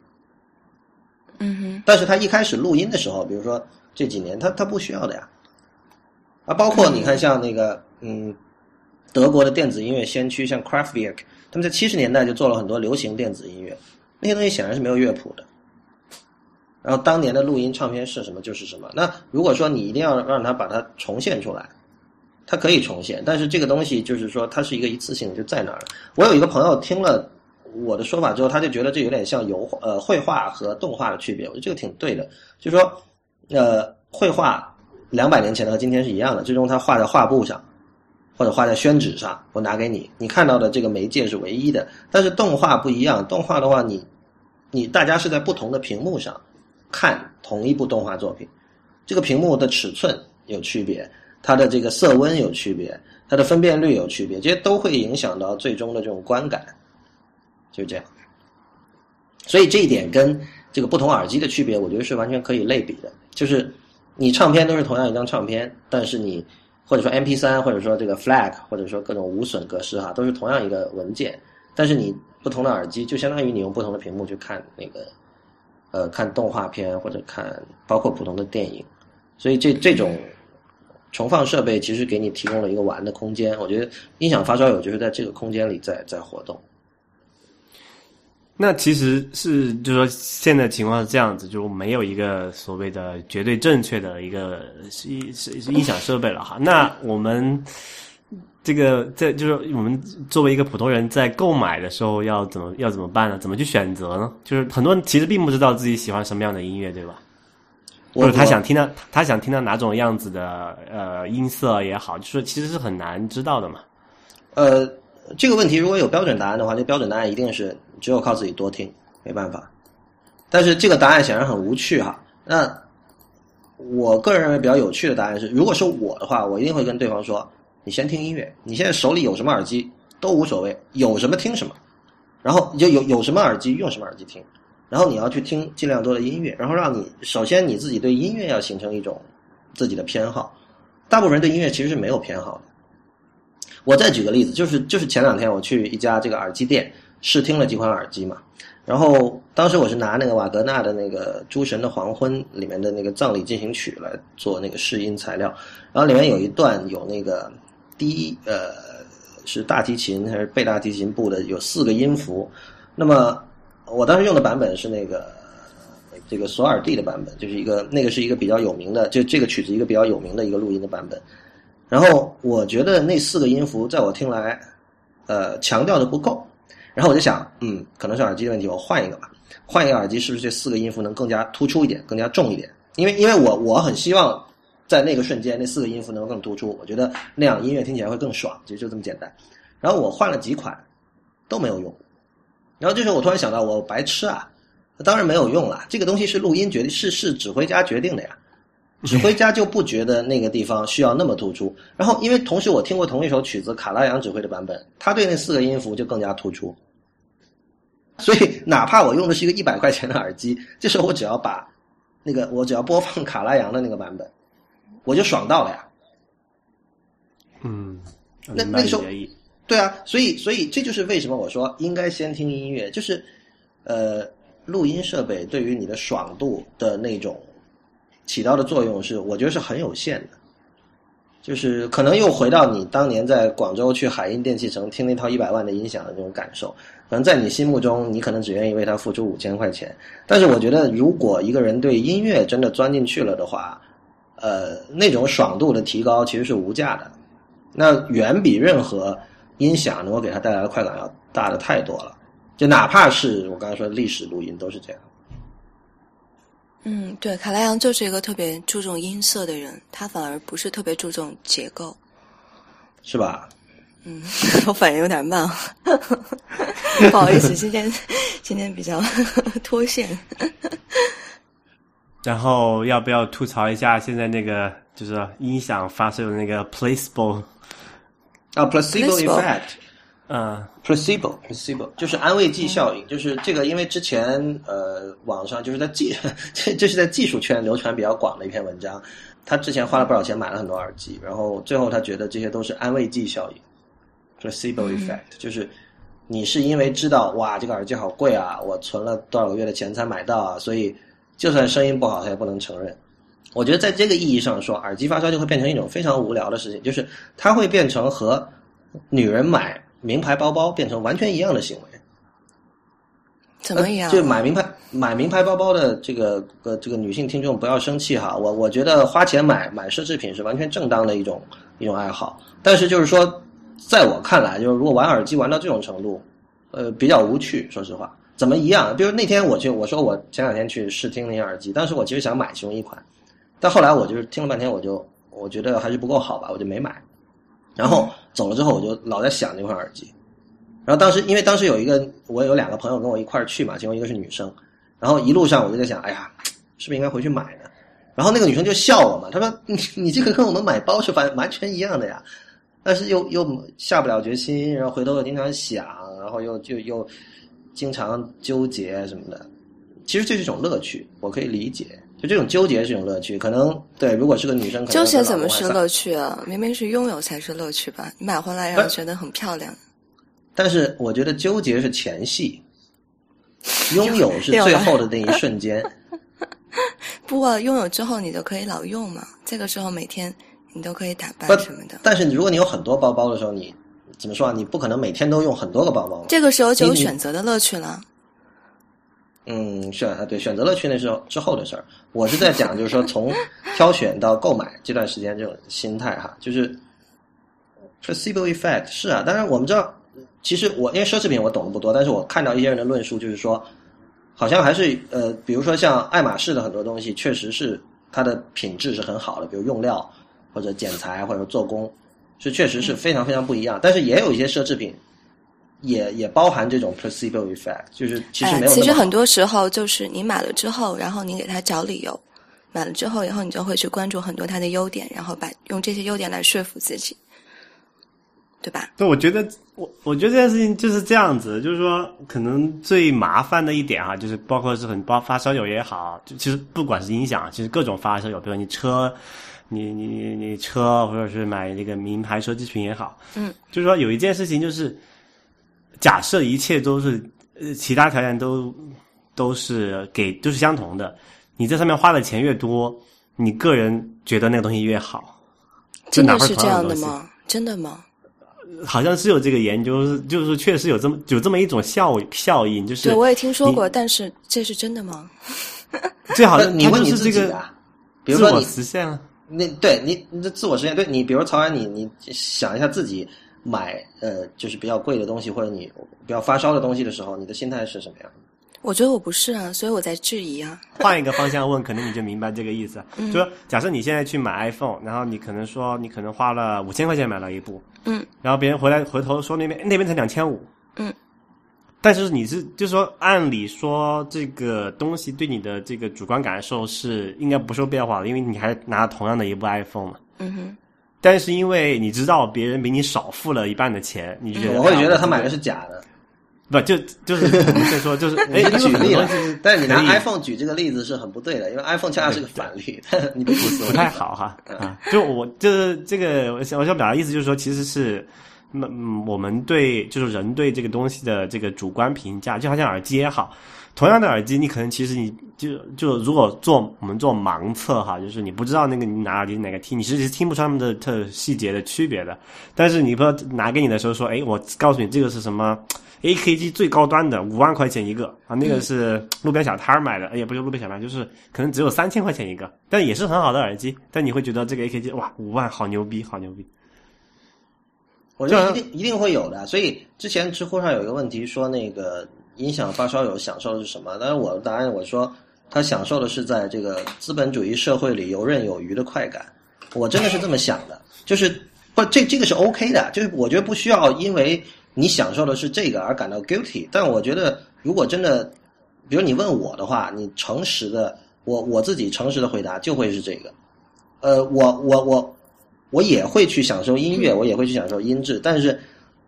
嗯哼，但是他一开始录音的时候，比如说这几年，他他不需要的呀。啊，包括你看，像那个嗯，德国的电子音乐先驱，像 Kraftwerk，他们在七十年代就做了很多流行电子音乐，那些东西显然是没有乐谱的。然后当年的录音唱片是什么就是什么。那如果说你一定要让他把它重现出来，它可以重现，但是这个东西就是说它是一个一次性就在那儿。我有一个朋友听了我的说法之后，他就觉得这有点像油画呃绘画和动画的区别。我觉得这个挺对的，就是说呃绘画两百年前的和今天是一样的，最终它画在画布上或者画在宣纸上，我拿给你，你看到的这个媒介是唯一的。但是动画不一样，动画的话你你大家是在不同的屏幕上。看同一部动画作品，这个屏幕的尺寸有区别，它的这个色温有区别，它的分辨率有区别，这些都会影响到最终的这种观感，就是这样。所以这一点跟这个不同耳机的区别，我觉得是完全可以类比的。就是你唱片都是同样一张唱片，但是你或者说 MP3，，或者说这个 FLAC，或者说各种无损格式哈，都是同样一个文件，但是你不同的耳机，就相当于你用不同的屏幕去看那个。呃，看动画片或者看包括普通的电影，所以这这种重放设备其实给你提供了一个玩的空间。我觉得音响发烧友就是在这个空间里在在活动。那其实是就是说现在情况是这样子，就没有一个所谓的绝对正确的一个音音响设备了哈。那我们。这个在就是我们作为一个普通人在购买的时候要怎么要怎么办呢？怎么去选择呢？就是很多人其实并不知道自己喜欢什么样的音乐，对吧？或者他想听到他想听到哪种样子的呃音色也好，就是其实是很难知道的嘛。呃，这个问题如果有标准答案的话，这标准答案一定是只有靠自己多听，没办法。但是这个答案显然很无趣哈。那我个人认为比较有趣的答案是，如果是我的话，我一定会跟对方说。你先听音乐，你现在手里有什么耳机都无所谓，有什么听什么，然后你就有有什么耳机用什么耳机听，然后你要去听尽量多的音乐，然后让你首先你自己对音乐要形成一种自己的偏好，大部分人对音乐其实是没有偏好的。我再举个例子，就是就是前两天我去一家这个耳机店试听了几款耳机嘛，然后当时我是拿那个瓦格纳的那个《诸神的黄昏》里面的那个葬礼进行曲来做那个试音材料，然后里面有一段有那个。第一，呃，是大提琴还是贝大提琴部的？有四个音符。那么我当时用的版本是那个这个索尔蒂的版本，就是一个那个是一个比较有名的，就这个曲子一个比较有名的一个录音的版本。然后我觉得那四个音符在我听来，呃，强调的不够。然后我就想，嗯，可能是耳机的问题，我换一个吧。换一个耳机，是不是这四个音符能更加突出一点，更加重一点？因为因为我我很希望。在那个瞬间，那四个音符能够更突出，我觉得那样音乐听起来会更爽，其实就这么简单。然后我换了几款，都没有用。然后这时候我突然想到，我白痴啊！当然没有用了，这个东西是录音决定，是是指挥家决定的呀。指挥家就不觉得那个地方需要那么突出。然后因为同时我听过同一首曲子，卡拉扬指挥的版本，他对那四个音符就更加突出。所以哪怕我用的是一个一百块钱的耳机，这时候我只要把。那个我只要播放卡拉扬的那个版本，我就爽到了呀。嗯，那那个时候，对啊，所以所以这就是为什么我说应该先听音乐，就是呃，录音设备对于你的爽度的那种起到的作用是，我觉得是很有限的。就是可能又回到你当年在广州去海印电器城听那套一百万的音响的那种感受。可能在你心目中，你可能只愿意为它付出五千块钱。但是我觉得，如果一个人对音乐真的钻进去了的话，呃，那种爽度的提高其实是无价的，那远比任何音响能够给他带来的快感要大的太多了。就哪怕是我刚才说历史录音，都是这样。嗯，对，卡拉扬就是一个特别注重音色的人，他反而不是特别注重结构，是吧？嗯，我反应有点慢，不好意思，今天今天比较 脱线。然后要不要吐槽一下现在那个就是音响发射的那个 placebo？啊 Placebo effect。嗯 placebo placebo 就是安慰剂效应，就是这个，因为之前呃网上就是在技 这这是在技术圈流传比较广的一篇文章，他之前花了不少钱买了很多耳机，然后最后他觉得这些都是安慰剂效应，placebo effect、就是你是因为知道哇这个耳机好贵啊，我存了多少个月的钱才买到啊，所以就算声音不好他也不能承认。我觉得在这个意义上说，耳机发烧就会变成一种非常无聊的事情，就是它会变成和女人买名牌包包变成完全一样的行为。怎么样？就买名牌买名牌包包的这个呃这个女性听众不要生气哈，我我觉得花钱买买奢侈品是完全正当的一种一种爱好，但是就是说，在我看来，就是如果玩耳机玩到这种程度，呃，比较无趣，说实话。怎么一样？比如那天我去，我说我前两天去试听那些耳机，当时我其实想买其中一款，但后来我就是听了半天，我就我觉得还是不够好吧，我就没买。然后走了之后，我就老在想那款耳机。然后当时因为当时有一个我有两个朋友跟我一块去嘛，其中一个是女生，然后一路上我就在想，哎呀，是不是应该回去买呢？然后那个女生就笑我嘛，她说你你这个跟我们买包是完完全一样的呀，但是又又下不了决心，然后回头又经常想，然后又就又经常纠结什么的。其实这是一种乐趣，我可以理解。就这种纠结是一种乐趣，可能对，如果是个女生，纠结怎么是乐趣啊？明明是拥有才是乐趣吧？你买回来让人觉得很漂亮，但是我觉得纠结是前戏，拥有 是最后的那一瞬间。不过拥有之后你就可以老用嘛，这个时候每天你都可以打扮什么的。但是如果你有很多包包的时候，你怎么说啊？你不可能每天都用很多个包包。这个时候就有选择的乐趣了。嗯，选啊，对，选择乐趣那是之后的事儿。我是在讲，就是说从挑选到购买这段时间这种心态哈，就是 placebo effect 是啊。当然我们知道，其实我因为奢侈品我懂得不多，但是我看到一些人的论述就是说，好像还是呃，比如说像爱马仕的很多东西，确实是它的品质是很好的，比如用料或者剪裁或者做工，是确实是非常非常不一样。但是也有一些奢侈品。也也包含这种 placebo effect，就是其实没有其实很多时候就是你买了之后，然后你给他找理由，买了之后以后你就会去关注很多它的优点，然后把用这些优点来说服自己，对吧？对，我觉得我我觉得这件事情就是这样子，就是说可能最麻烦的一点啊，就是包括是很包发烧友也好，就其实不管是音响，其实各种发烧友，比如你车，你你你你车，或者是买那个名牌奢侈品也好，嗯，就是说有一件事情就是。假设一切都是呃，其他条件都都是给都是相同的，你在上面花的钱越多，你个人觉得那个东西越好。真的是这样的吗？真的吗？好像是有这个研究，就是确实有这么有这么一种效效应，就是对，我也听说过，但是这是真的吗？最好的你问你就是这个自己啊，比如说你实现了。那对你你的自我实现，对你，比如曹安，你你想一下自己买呃就是比较贵的东西，或者你比较发烧的东西的时候，你的心态是什么样的？我觉得我不是啊，所以我在质疑啊。换一个方向问，可能你就明白这个意思。就说假设你现在去买 iPhone，然后你可能说你可能花了五千块钱买了一部，嗯，然后别人回来回头说那边那边才两千五，嗯，但是你是就是说按理说这个东西对你的这个主观感受是应该不受变化的，因为你还拿同样的一部 iPhone 嘛。嗯哼，但是因为你知道别人比你少付了一半的钱，你觉得我会觉得他哎买的是假的。不就就是我们先说就是 哎，举例但是你拿 iPhone 举这个例子是很不对的，因为 iPhone 恰恰是个反例，你不不太好哈啊！就我就是这个，我想我想表达意思就是说，其实是，嗯，我们对就是人对这个东西的这个主观评价，就好像耳机也好，同样的耳机，你可能其实你就就如果做我们做盲测哈，就是你不知道那个你拿耳机哪个听，你其实听不出他们的特细节的区别的。但是你不知道拿给你的时候说，哎，我告诉你这个是什么。AKG 最高端的五万块钱一个啊，那个是路边小摊儿买的，哎，也不是路边小摊，就是可能只有三千块钱一个，但也是很好的耳机。但你会觉得这个 AKG 哇，五万好牛逼，好牛逼。我觉得一定一定会有的。所以之前知乎上有一个问题说，那个音响发烧友享受的是什么？当然我的答案我说他享受的是在这个资本主义社会里游刃有余的快感。我真的是这么想的，就是不这这个是 OK 的，就是我觉得不需要因为你享受的是这个而感到 guilty。但我觉得如果真的，比如你问我的话，你诚实的我我自己诚实的回答就会是这个。呃，我我我我也会去享受音乐，我也会去享受音质，但是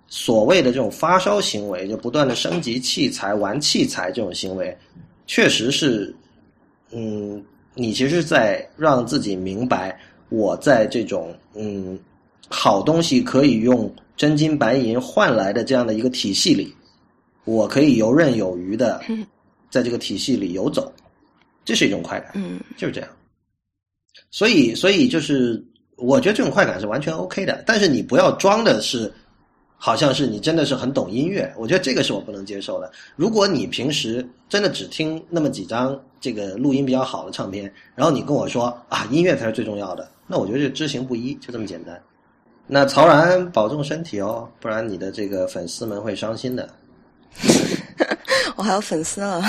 所谓的这种发烧行为，就不断的升级器材、玩器材这种行为，确实是，嗯，你其实在让自己明白，我在这种嗯好东西可以用真金白银换来的这样的一个体系里，我可以游刃有余的 在这个体系里游走，这是一种快感，嗯就是这样。所以，所以就是，我觉得这种快感是完全 OK 的，但是你不要装的是，好像是你真的是很懂音乐，我觉得这个是我不能接受的。如果你平时真的只听那么几张这个录音比较好的唱片，然后你跟我说啊，音乐才是最重要的，那我觉得这知行不一，就这么简单。那曹然保重身体哦，不然你的这个粉丝们会伤心的。我还有粉丝了，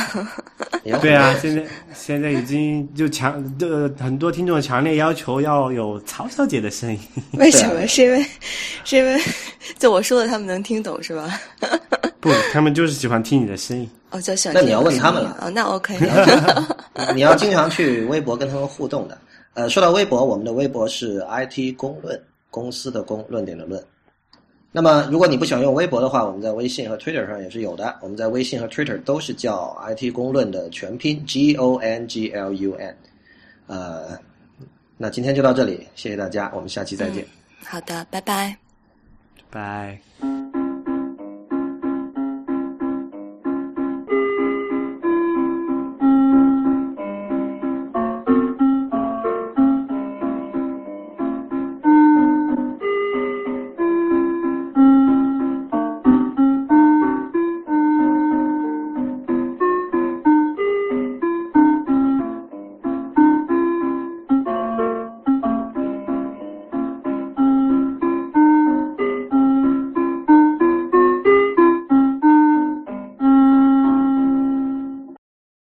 对啊，现在现在已经就强的很多听众强烈要求要有曹小姐的声音。为什么？是因为是因为 就我说的他们能听懂是吧？不，他们就是喜欢听你的声音。哦，就喜欢那你要问他们了哦，那 OK。你要经常去微博跟他们互动的。呃，说到微博，我们的微博是 IT 公论，公司的公，论点的论。那么，如果你不喜欢用微博的话，我们在微信和 Twitter 上也是有的。我们在微信和 Twitter 都是叫 IT 公论的全拼 G O N G L U N。呃，那今天就到这里，谢谢大家，我们下期再见。好的，拜拜。拜。